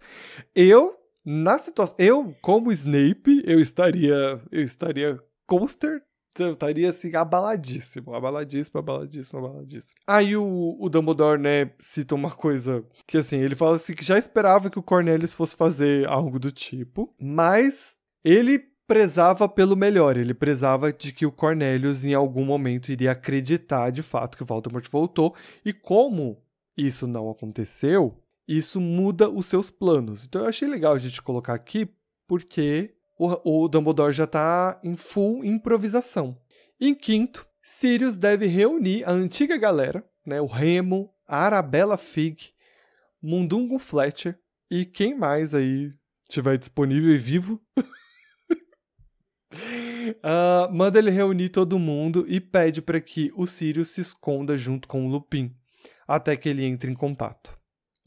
Eu, na situação. Eu, como Snape, eu estaria. Eu estaria conster. Eu estaria assim, abaladíssimo, abaladíssimo, abaladíssimo, abaladíssimo. Aí o, o Dumbledore, né, cita uma coisa que assim, ele fala assim que já esperava que o Cornelius fosse fazer algo do tipo, mas ele prezava pelo melhor, ele prezava de que o Cornelius em algum momento iria acreditar de fato que o Voldemort voltou, e como isso não aconteceu, isso muda os seus planos. Então eu achei legal a gente colocar aqui, porque o, o Dumbledore já tá em full improvisação. Em quinto, Sirius deve reunir a antiga galera, né, o Remo, a Arabella Fig, Mundungo Fletcher e quem mais aí tiver disponível e vivo. Ah, manda ele reunir todo mundo e pede para que o Sirius se esconda junto com o Lupin, até que ele entre em contato.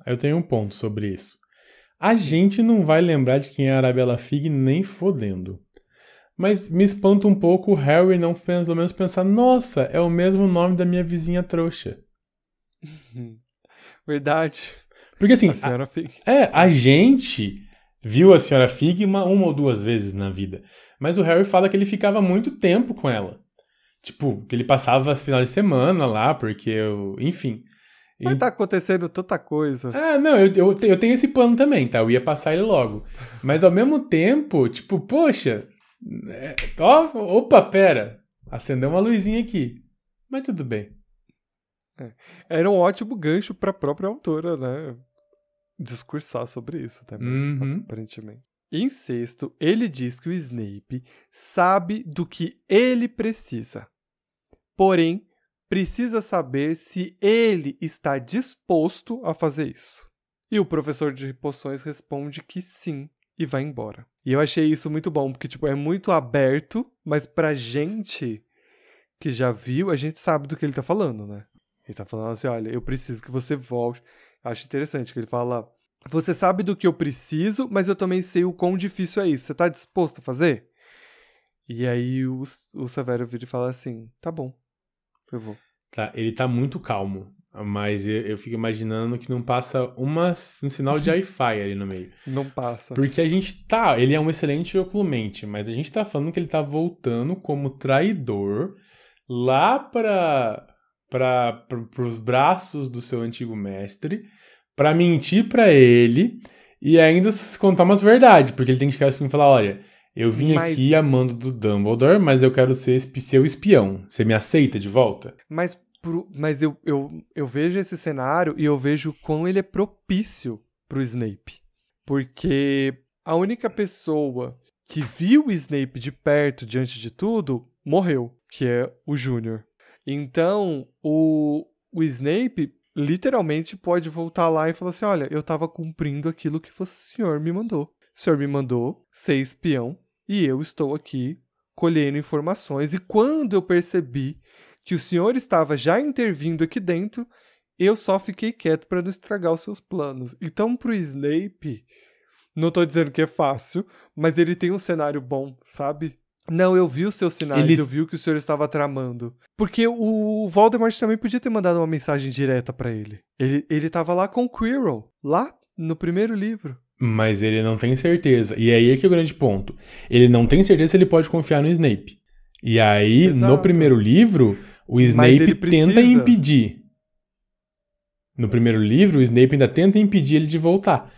Eu tenho um ponto sobre isso. A gente não vai lembrar de quem é a Arabella Fig nem fodendo. Mas me espanta um pouco o Harry não pelo menos pensar, nossa, é o mesmo nome da minha vizinha trouxa. Verdade. Porque assim, A senhora Fig. É, a gente viu a senhora Fig uma, uma ou duas vezes na vida. Mas o Harry fala que ele ficava muito tempo com ela. Tipo, que ele passava as finais de semana lá, porque eu. Enfim. Mas tá acontecendo tanta coisa. Ah, não, eu, eu, eu tenho esse plano também, tá? Eu ia passar ele logo. Mas ao mesmo tempo, tipo, poxa. é, ó, opa, pera. Acendeu uma luzinha aqui. Mas tudo bem. Era um ótimo gancho pra própria autora, né? Discursar sobre isso até mesmo, Uhum. aparentemente. Em sexto, ele diz que o Snape sabe do que ele precisa. Porém, precisa saber se ele está disposto a fazer isso. E o professor de poções responde que sim e vai embora. E eu achei isso muito bom, porque tipo, é muito aberto, mas pra gente que já viu, a gente sabe do que ele tá falando, né? Ele tá falando assim, olha, eu preciso que você volte. Acho interessante que ele fala, você sabe do que eu preciso, mas eu também sei o quão difícil é isso. Você tá disposto a fazer? E aí o, o Severo vira e fala assim, tá bom, eu vou. Tá, ele tá muito calmo. Mas eu, eu fico imaginando que não passa uma, um sinal de Wi-Fi ali no meio. Não passa. Porque a gente tá. Ele é um excelente oculmente, mas a gente tá falando que ele tá voltando como traidor lá para para pros braços do seu antigo mestre, pra mentir pra ele e ainda contar umas verdades, porque ele tem que ficar assim e falar: olha, eu vim Mas- aqui amando do Dumbledore, mas eu quero ser seu espião. Você me aceita de volta? Mas, pro- mas eu, eu, eu vejo esse cenário e eu vejo quão ele é propício pro Snape. Porque a única pessoa que viu o Snape de perto diante de tudo morreu, que é o Júnior. Então, o, o Snape literalmente pode voltar lá e falar assim: olha, eu tava cumprindo aquilo que o senhor me mandou. O senhor me mandou ser espião e eu estou aqui colhendo informações. E quando eu percebi que o senhor estava já intervindo aqui dentro, eu só fiquei quieto para não estragar os seus planos. Então, pro Snape, não tô dizendo que é fácil, mas ele tem um cenário bom, sabe? Não, eu vi os seus sinais, Ele- eu vi o que o senhor estava tramando. Porque o Voldemort também podia ter mandado uma mensagem direta para ele. ele. Ele tava lá com o Quirrell, lá no primeiro livro. Mas ele não tem certeza. E aí é que é o grande ponto. Ele não tem certeza se ele pode confiar no Snape. E aí, no Exato. primeiro livro, o Snape tenta impedir. No primeiro livro, o Snape ainda tenta impedir ele de voltar.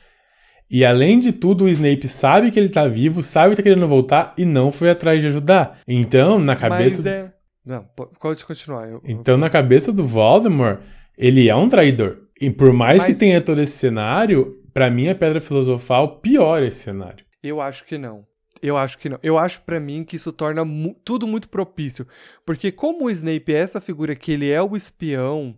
E além de tudo, o Snape sabe que ele tá vivo, sabe que tá querendo voltar e não foi atrás de ajudar. Então, na cabeça. Mas é. Não, po- pode continuar. Eu, Então, na cabeça do Voldemort, ele é um traidor. E por mais que Mas- tenha todo esse cenário, pra mim a Pedra Filosofal piora esse cenário. Eu acho que não. Eu acho que não. Eu acho pra mim que isso torna mu- tudo muito propício. Porque como o Snape é essa figura que ele é o espião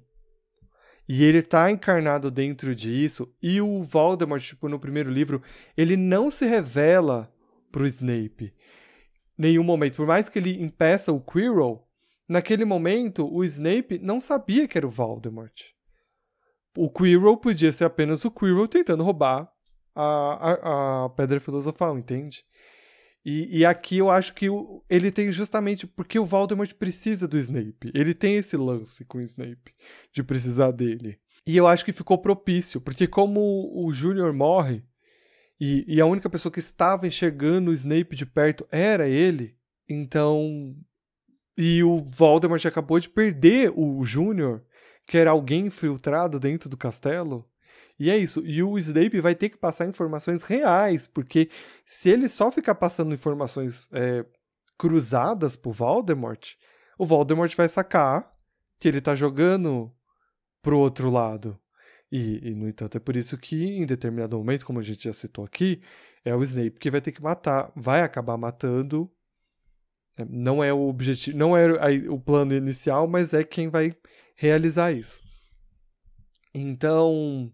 e ele tá encarnado dentro disso, e o Voldemort, tipo, no primeiro livro, ele não se revela pro Snape. Nenhum momento. Por mais que ele impeça o Quirrell, naquele momento o Snape não sabia que era o Voldemort. O Quirrell podia ser apenas o Quirrell tentando roubar a, a, a pedra filosofal, entende? E, e, aqui eu acho que o, ele tem justamente porque o Voldemort precisa do Snape. Ele tem esse lance com o Snape, de precisar dele. E eu acho que ficou propício, porque como o Júnior morre, e, e, a única pessoa que estava enxergando o Snape de perto era ele, então. E o Voldemort acabou de perder o Júnior, que era alguém infiltrado dentro do castelo. E é isso. E o Snape vai ter que passar informações reais, porque se ele só ficar passando informações é, cruzadas pro Voldemort, o Voldemort vai sacar que ele tá jogando pro outro lado. E, e, no entanto, é por isso que, em determinado momento, como a gente já citou aqui, é o Snape que vai ter que matar, vai acabar matando. É, não é o objetivo, não é o plano inicial, mas é quem vai realizar isso. Então,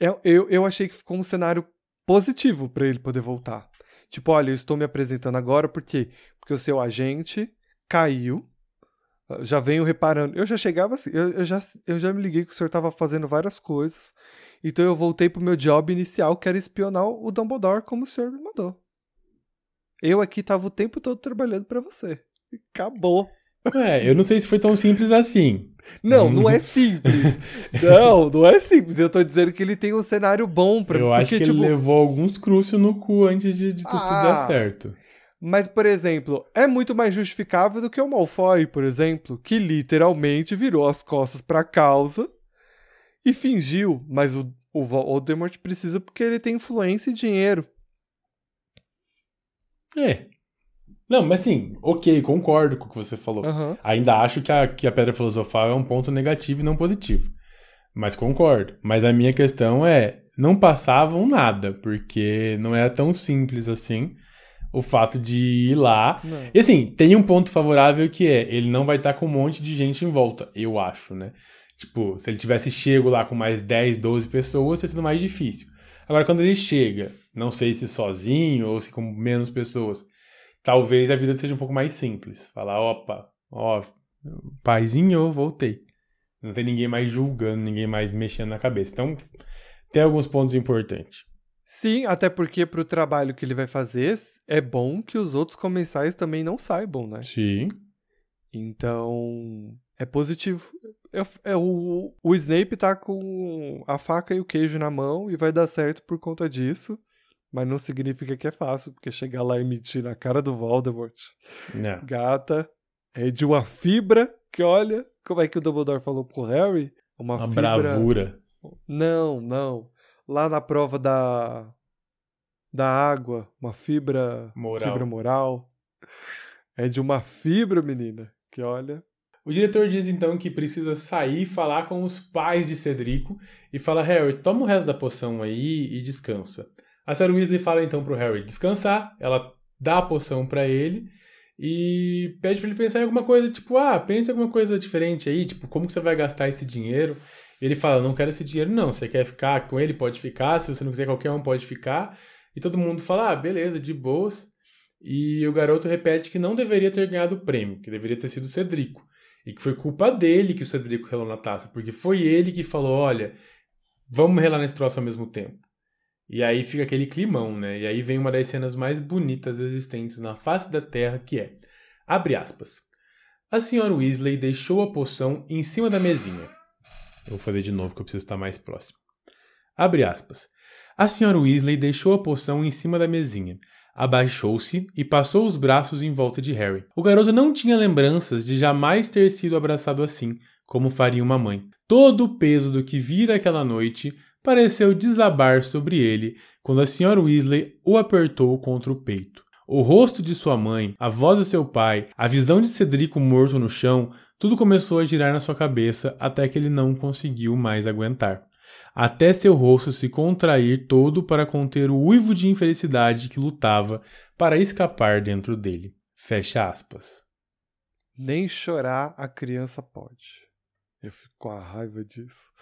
eu, eu, eu achei que ficou um cenário positivo para ele poder voltar. Tipo, olha, eu estou me apresentando agora porque porque o seu agente caiu. Já venho reparando. Eu já chegava assim, eu, eu já, eu já me liguei que o senhor estava fazendo várias coisas. Então eu voltei pro meu job inicial, que era espionar o Dumbledore como o senhor me mandou. Eu aqui tava o tempo todo trabalhando para você. Acabou. É, eu não sei se foi tão simples assim. Não, não é simples. não, não é simples. Eu tô dizendo que ele tem um cenário bom pra Eu porque, acho que tipo... ele levou alguns crucios no cu antes de, de ah, tudo dar certo. Mas, por exemplo, é muito mais justificável do que o Malfoy, por exemplo, que literalmente virou as costas pra causa e fingiu. Mas o, o Voldemort precisa porque ele tem influência e dinheiro. É, não, mas sim, ok, concordo com o que você falou. Uhum. Ainda acho que a, que a pedra filosofal é um ponto negativo e não positivo. Mas concordo. Mas a minha questão é, não passavam nada, porque não era tão simples assim o fato de ir lá. Não. E assim, tem um ponto favorável que é, ele não vai estar com um monte de gente em volta, eu acho, né? Tipo, se ele tivesse chego lá com mais 10, 12 pessoas, teria sido mais difícil. Agora, quando ele chega, não sei se sozinho ou se com menos pessoas, talvez a vida seja um pouco mais simples. Falar, opa, ó, paizinho, voltei. Não tem ninguém mais julgando, ninguém mais mexendo na cabeça. Então, tem alguns pontos importantes. Sim, até porque para o trabalho que ele vai fazer, é bom que os outros comensais também não saibam, né? Sim. Então, é positivo. É, é, o, o Snape tá com a faca e o queijo na mão e vai dar certo por conta disso. Mas não significa que é fácil, porque chegar lá e mentir na cara do Voldemort. Não. Gata, é de uma fibra que, olha, como é que o Dumbledore falou pro Harry? Uma, uma fibra... bravura. Não, não. Lá na prova da da água, uma fibra moral. fibra moral. É de uma fibra, menina, que olha. O diretor diz então que precisa sair, falar com os pais de Cedrico e fala: Harry, toma o resto da poção aí e descansa. A Sarah Weasley fala então pro Harry descansar, ela dá a poção para ele e pede para ele pensar em alguma coisa, tipo, ah, pensa em alguma coisa diferente aí, tipo, como que você vai gastar esse dinheiro? Ele fala, não quero esse dinheiro não, você quer ficar com ele, pode ficar, se você não quiser qualquer um pode ficar. E todo mundo fala, ah, beleza, de boas. E o garoto repete que não deveria ter ganhado o prêmio, que deveria ter sido o Cedrico. E que foi culpa dele que o Cedrico relou na taça, porque foi ele que falou, olha, vamos relar nesse troço ao mesmo tempo. E aí fica aquele climão, né? E aí vem uma das cenas mais bonitas existentes na face da Terra, que é, abre aspas, a senhora Weasley deixou a poção em cima da mesinha. Eu vou fazer de novo que eu preciso estar mais próximo. Abre aspas. A senhora Weasley deixou a poção em cima da mesinha, abaixou-se e passou os braços em volta de Harry. O garoto não tinha lembranças de jamais ter sido abraçado assim, como faria uma mãe. Todo o peso do que vira aquela noite pareceu desabar sobre ele quando a senhora Weasley o apertou contra o peito. O rosto de sua mãe, a voz de seu pai, a visão de Cedrico morto no chão, tudo começou a girar na sua cabeça até que ele não conseguiu mais aguentar. Até seu rosto se contrair todo para conter o uivo de infelicidade que lutava para escapar dentro dele. Fecha aspas. Nem chorar a criança pode. Eu fico com a raiva disso.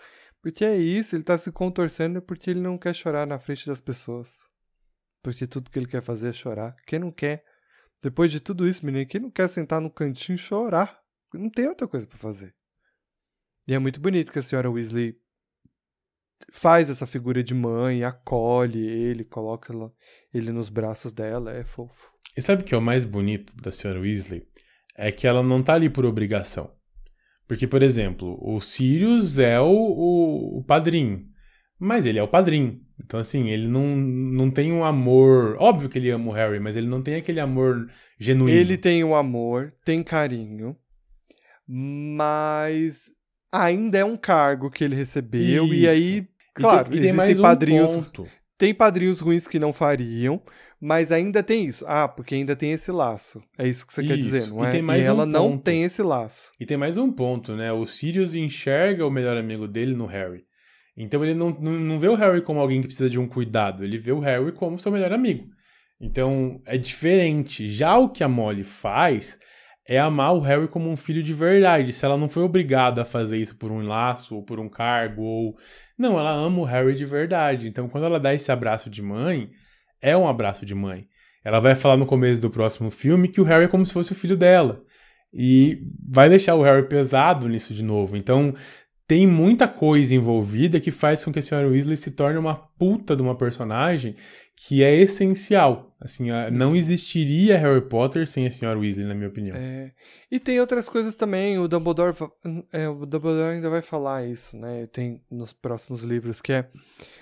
Porque é isso, ele tá se contorcendo porque ele não quer chorar na frente das pessoas. Porque tudo que ele quer fazer é chorar. Quem não quer? Depois de tudo isso, menino, quem não quer sentar no cantinho e chorar? Não tem outra coisa para fazer. E é muito bonito que a senhora Weasley faz essa figura de mãe, acolhe ele, coloca ele nos braços dela, é fofo. E sabe o que é o mais bonito da senhora Weasley? É que ela não tá ali por obrigação. Porque, por exemplo, o Sirius é o, o, o padrinho, mas ele é o padrinho. Então, assim, ele não, não tem um amor. Óbvio que ele ama o Harry, mas ele não tem aquele amor genuíno. Ele tem o um amor, tem carinho, mas ainda é um cargo que ele recebeu. Isso. E aí, claro, e tem, e tem existem padrinhos. Ponto. Tem padrinhos ruins que não fariam, mas ainda tem isso. Ah, porque ainda tem esse laço. É isso que você isso. quer dizer, não e é? Tem mais e ela um não ponto. tem esse laço. E tem mais um ponto, né? O Sirius enxerga o melhor amigo dele no Harry. Então ele não, não, não vê o Harry como alguém que precisa de um cuidado, ele vê o Harry como seu melhor amigo. Então é diferente. Já o que a Molly faz é amar o Harry como um filho de verdade. Se ela não foi obrigada a fazer isso por um laço ou por um cargo ou não, ela ama o Harry de verdade. Então quando ela dá esse abraço de mãe, é um abraço de mãe. Ela vai falar no começo do próximo filme que o Harry é como se fosse o filho dela. E vai deixar o Harry pesado nisso de novo. Então, tem muita coisa envolvida que faz com que a senhora Weasley se torne uma puta de uma personagem que é essencial. Assim, não existiria Harry Potter sem a senhora Weasley, na minha opinião. É. E tem outras coisas também, o Dumbledore, é, o Dumbledore ainda vai falar isso, né? Tem nos próximos livros, que é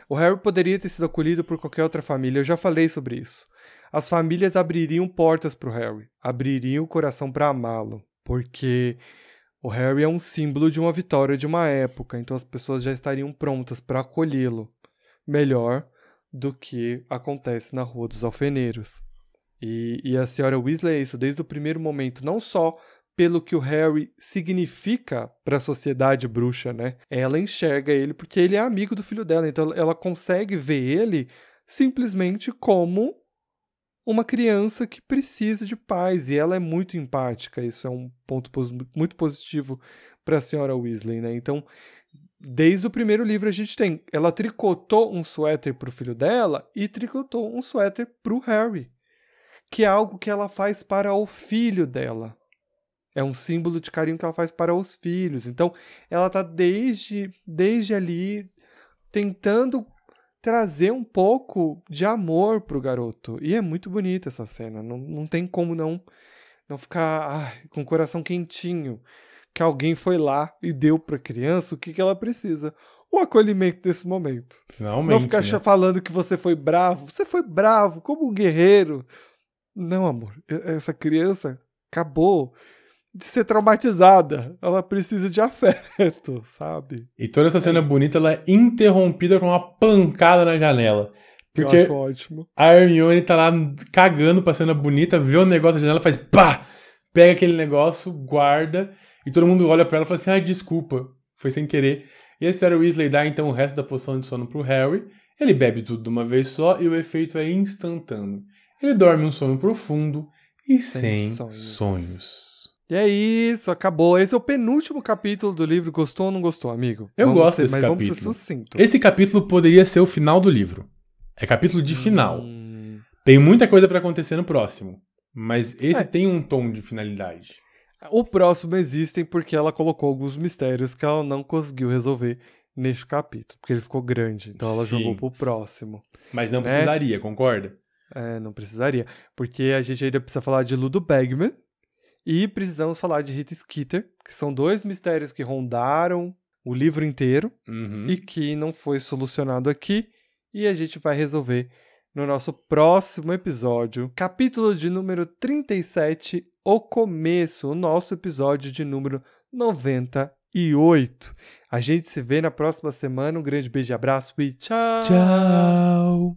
o Harry poderia ter sido acolhido por qualquer outra família, eu já falei sobre isso. As famílias abririam portas para o Harry, abririam o coração para amá-lo, porque o Harry é um símbolo de uma vitória de uma época, então as pessoas já estariam prontas para acolhê-lo melhor do que acontece na Rua dos Alfeneiros. E, e a senhora Weasley é isso desde o primeiro momento, não só pelo que o Harry significa para a sociedade bruxa, né? Ela enxerga ele porque ele é amigo do filho dela, então ela consegue ver ele simplesmente como uma criança que precisa de paz e ela é muito empática. Isso é um ponto muito positivo para a senhora Weasley, né? Então, desde o primeiro livro a gente tem, ela tricotou um suéter para o filho dela e tricotou um suéter para o Harry, que é algo que ela faz para o filho dela. É um símbolo de carinho que ela faz para os filhos. Então, ela está desde desde ali tentando trazer um pouco de amor pro garoto. E é muito bonita essa cena. Não, não tem como não, não ficar ai, com o coração quentinho. Que alguém foi lá e deu pra criança o que, que ela precisa. O acolhimento desse momento. Finalmente, não ficar né? falando que você foi bravo. Você foi bravo, como um guerreiro. Não, amor. Essa criança acabou de ser traumatizada. Ela precisa de afeto, sabe? E toda essa cena é bonita ela é interrompida com uma pancada na janela. Porque Eu acho ótimo. a Hermione tá lá cagando pra cena bonita, vê o negócio na janela, faz pá! Pega aquele negócio, guarda, e todo mundo olha pra ela e fala assim: ah, desculpa, foi sem querer. E a senhora Weasley dá então o resto da poção de sono pro Harry. Ele bebe tudo de uma vez só e o efeito é instantâneo. Ele dorme um sono profundo e sem, sem sonhos. sonhos. E é isso, acabou. Esse é o penúltimo capítulo do livro. Gostou ou não gostou, amigo? Eu vamos gosto ser, desse mas capítulo. Vamos ser sucinto. Esse capítulo poderia ser o final do livro. É capítulo de final. Hum... Tem muita coisa para acontecer no próximo. Mas esse É. tem um tom de finalidade. O próximo existem porque ela colocou alguns mistérios que ela não conseguiu resolver neste capítulo. Porque ele ficou grande. Então ela Sim. jogou pro próximo. Mas não É. precisaria, concorda? É, não precisaria. Porque a gente ainda precisa falar de Ludo Bagman. E precisamos falar de Rita Skeeter, que são dois mistérios que rondaram o livro inteiro. Uhum. e que não foi solucionado aqui e a gente vai resolver no nosso próximo episódio, capítulo de número 37, o começo, o nosso episódio de número 98. A gente se vê na próxima semana. Um grande beijo e abraço e tchau. Tchau.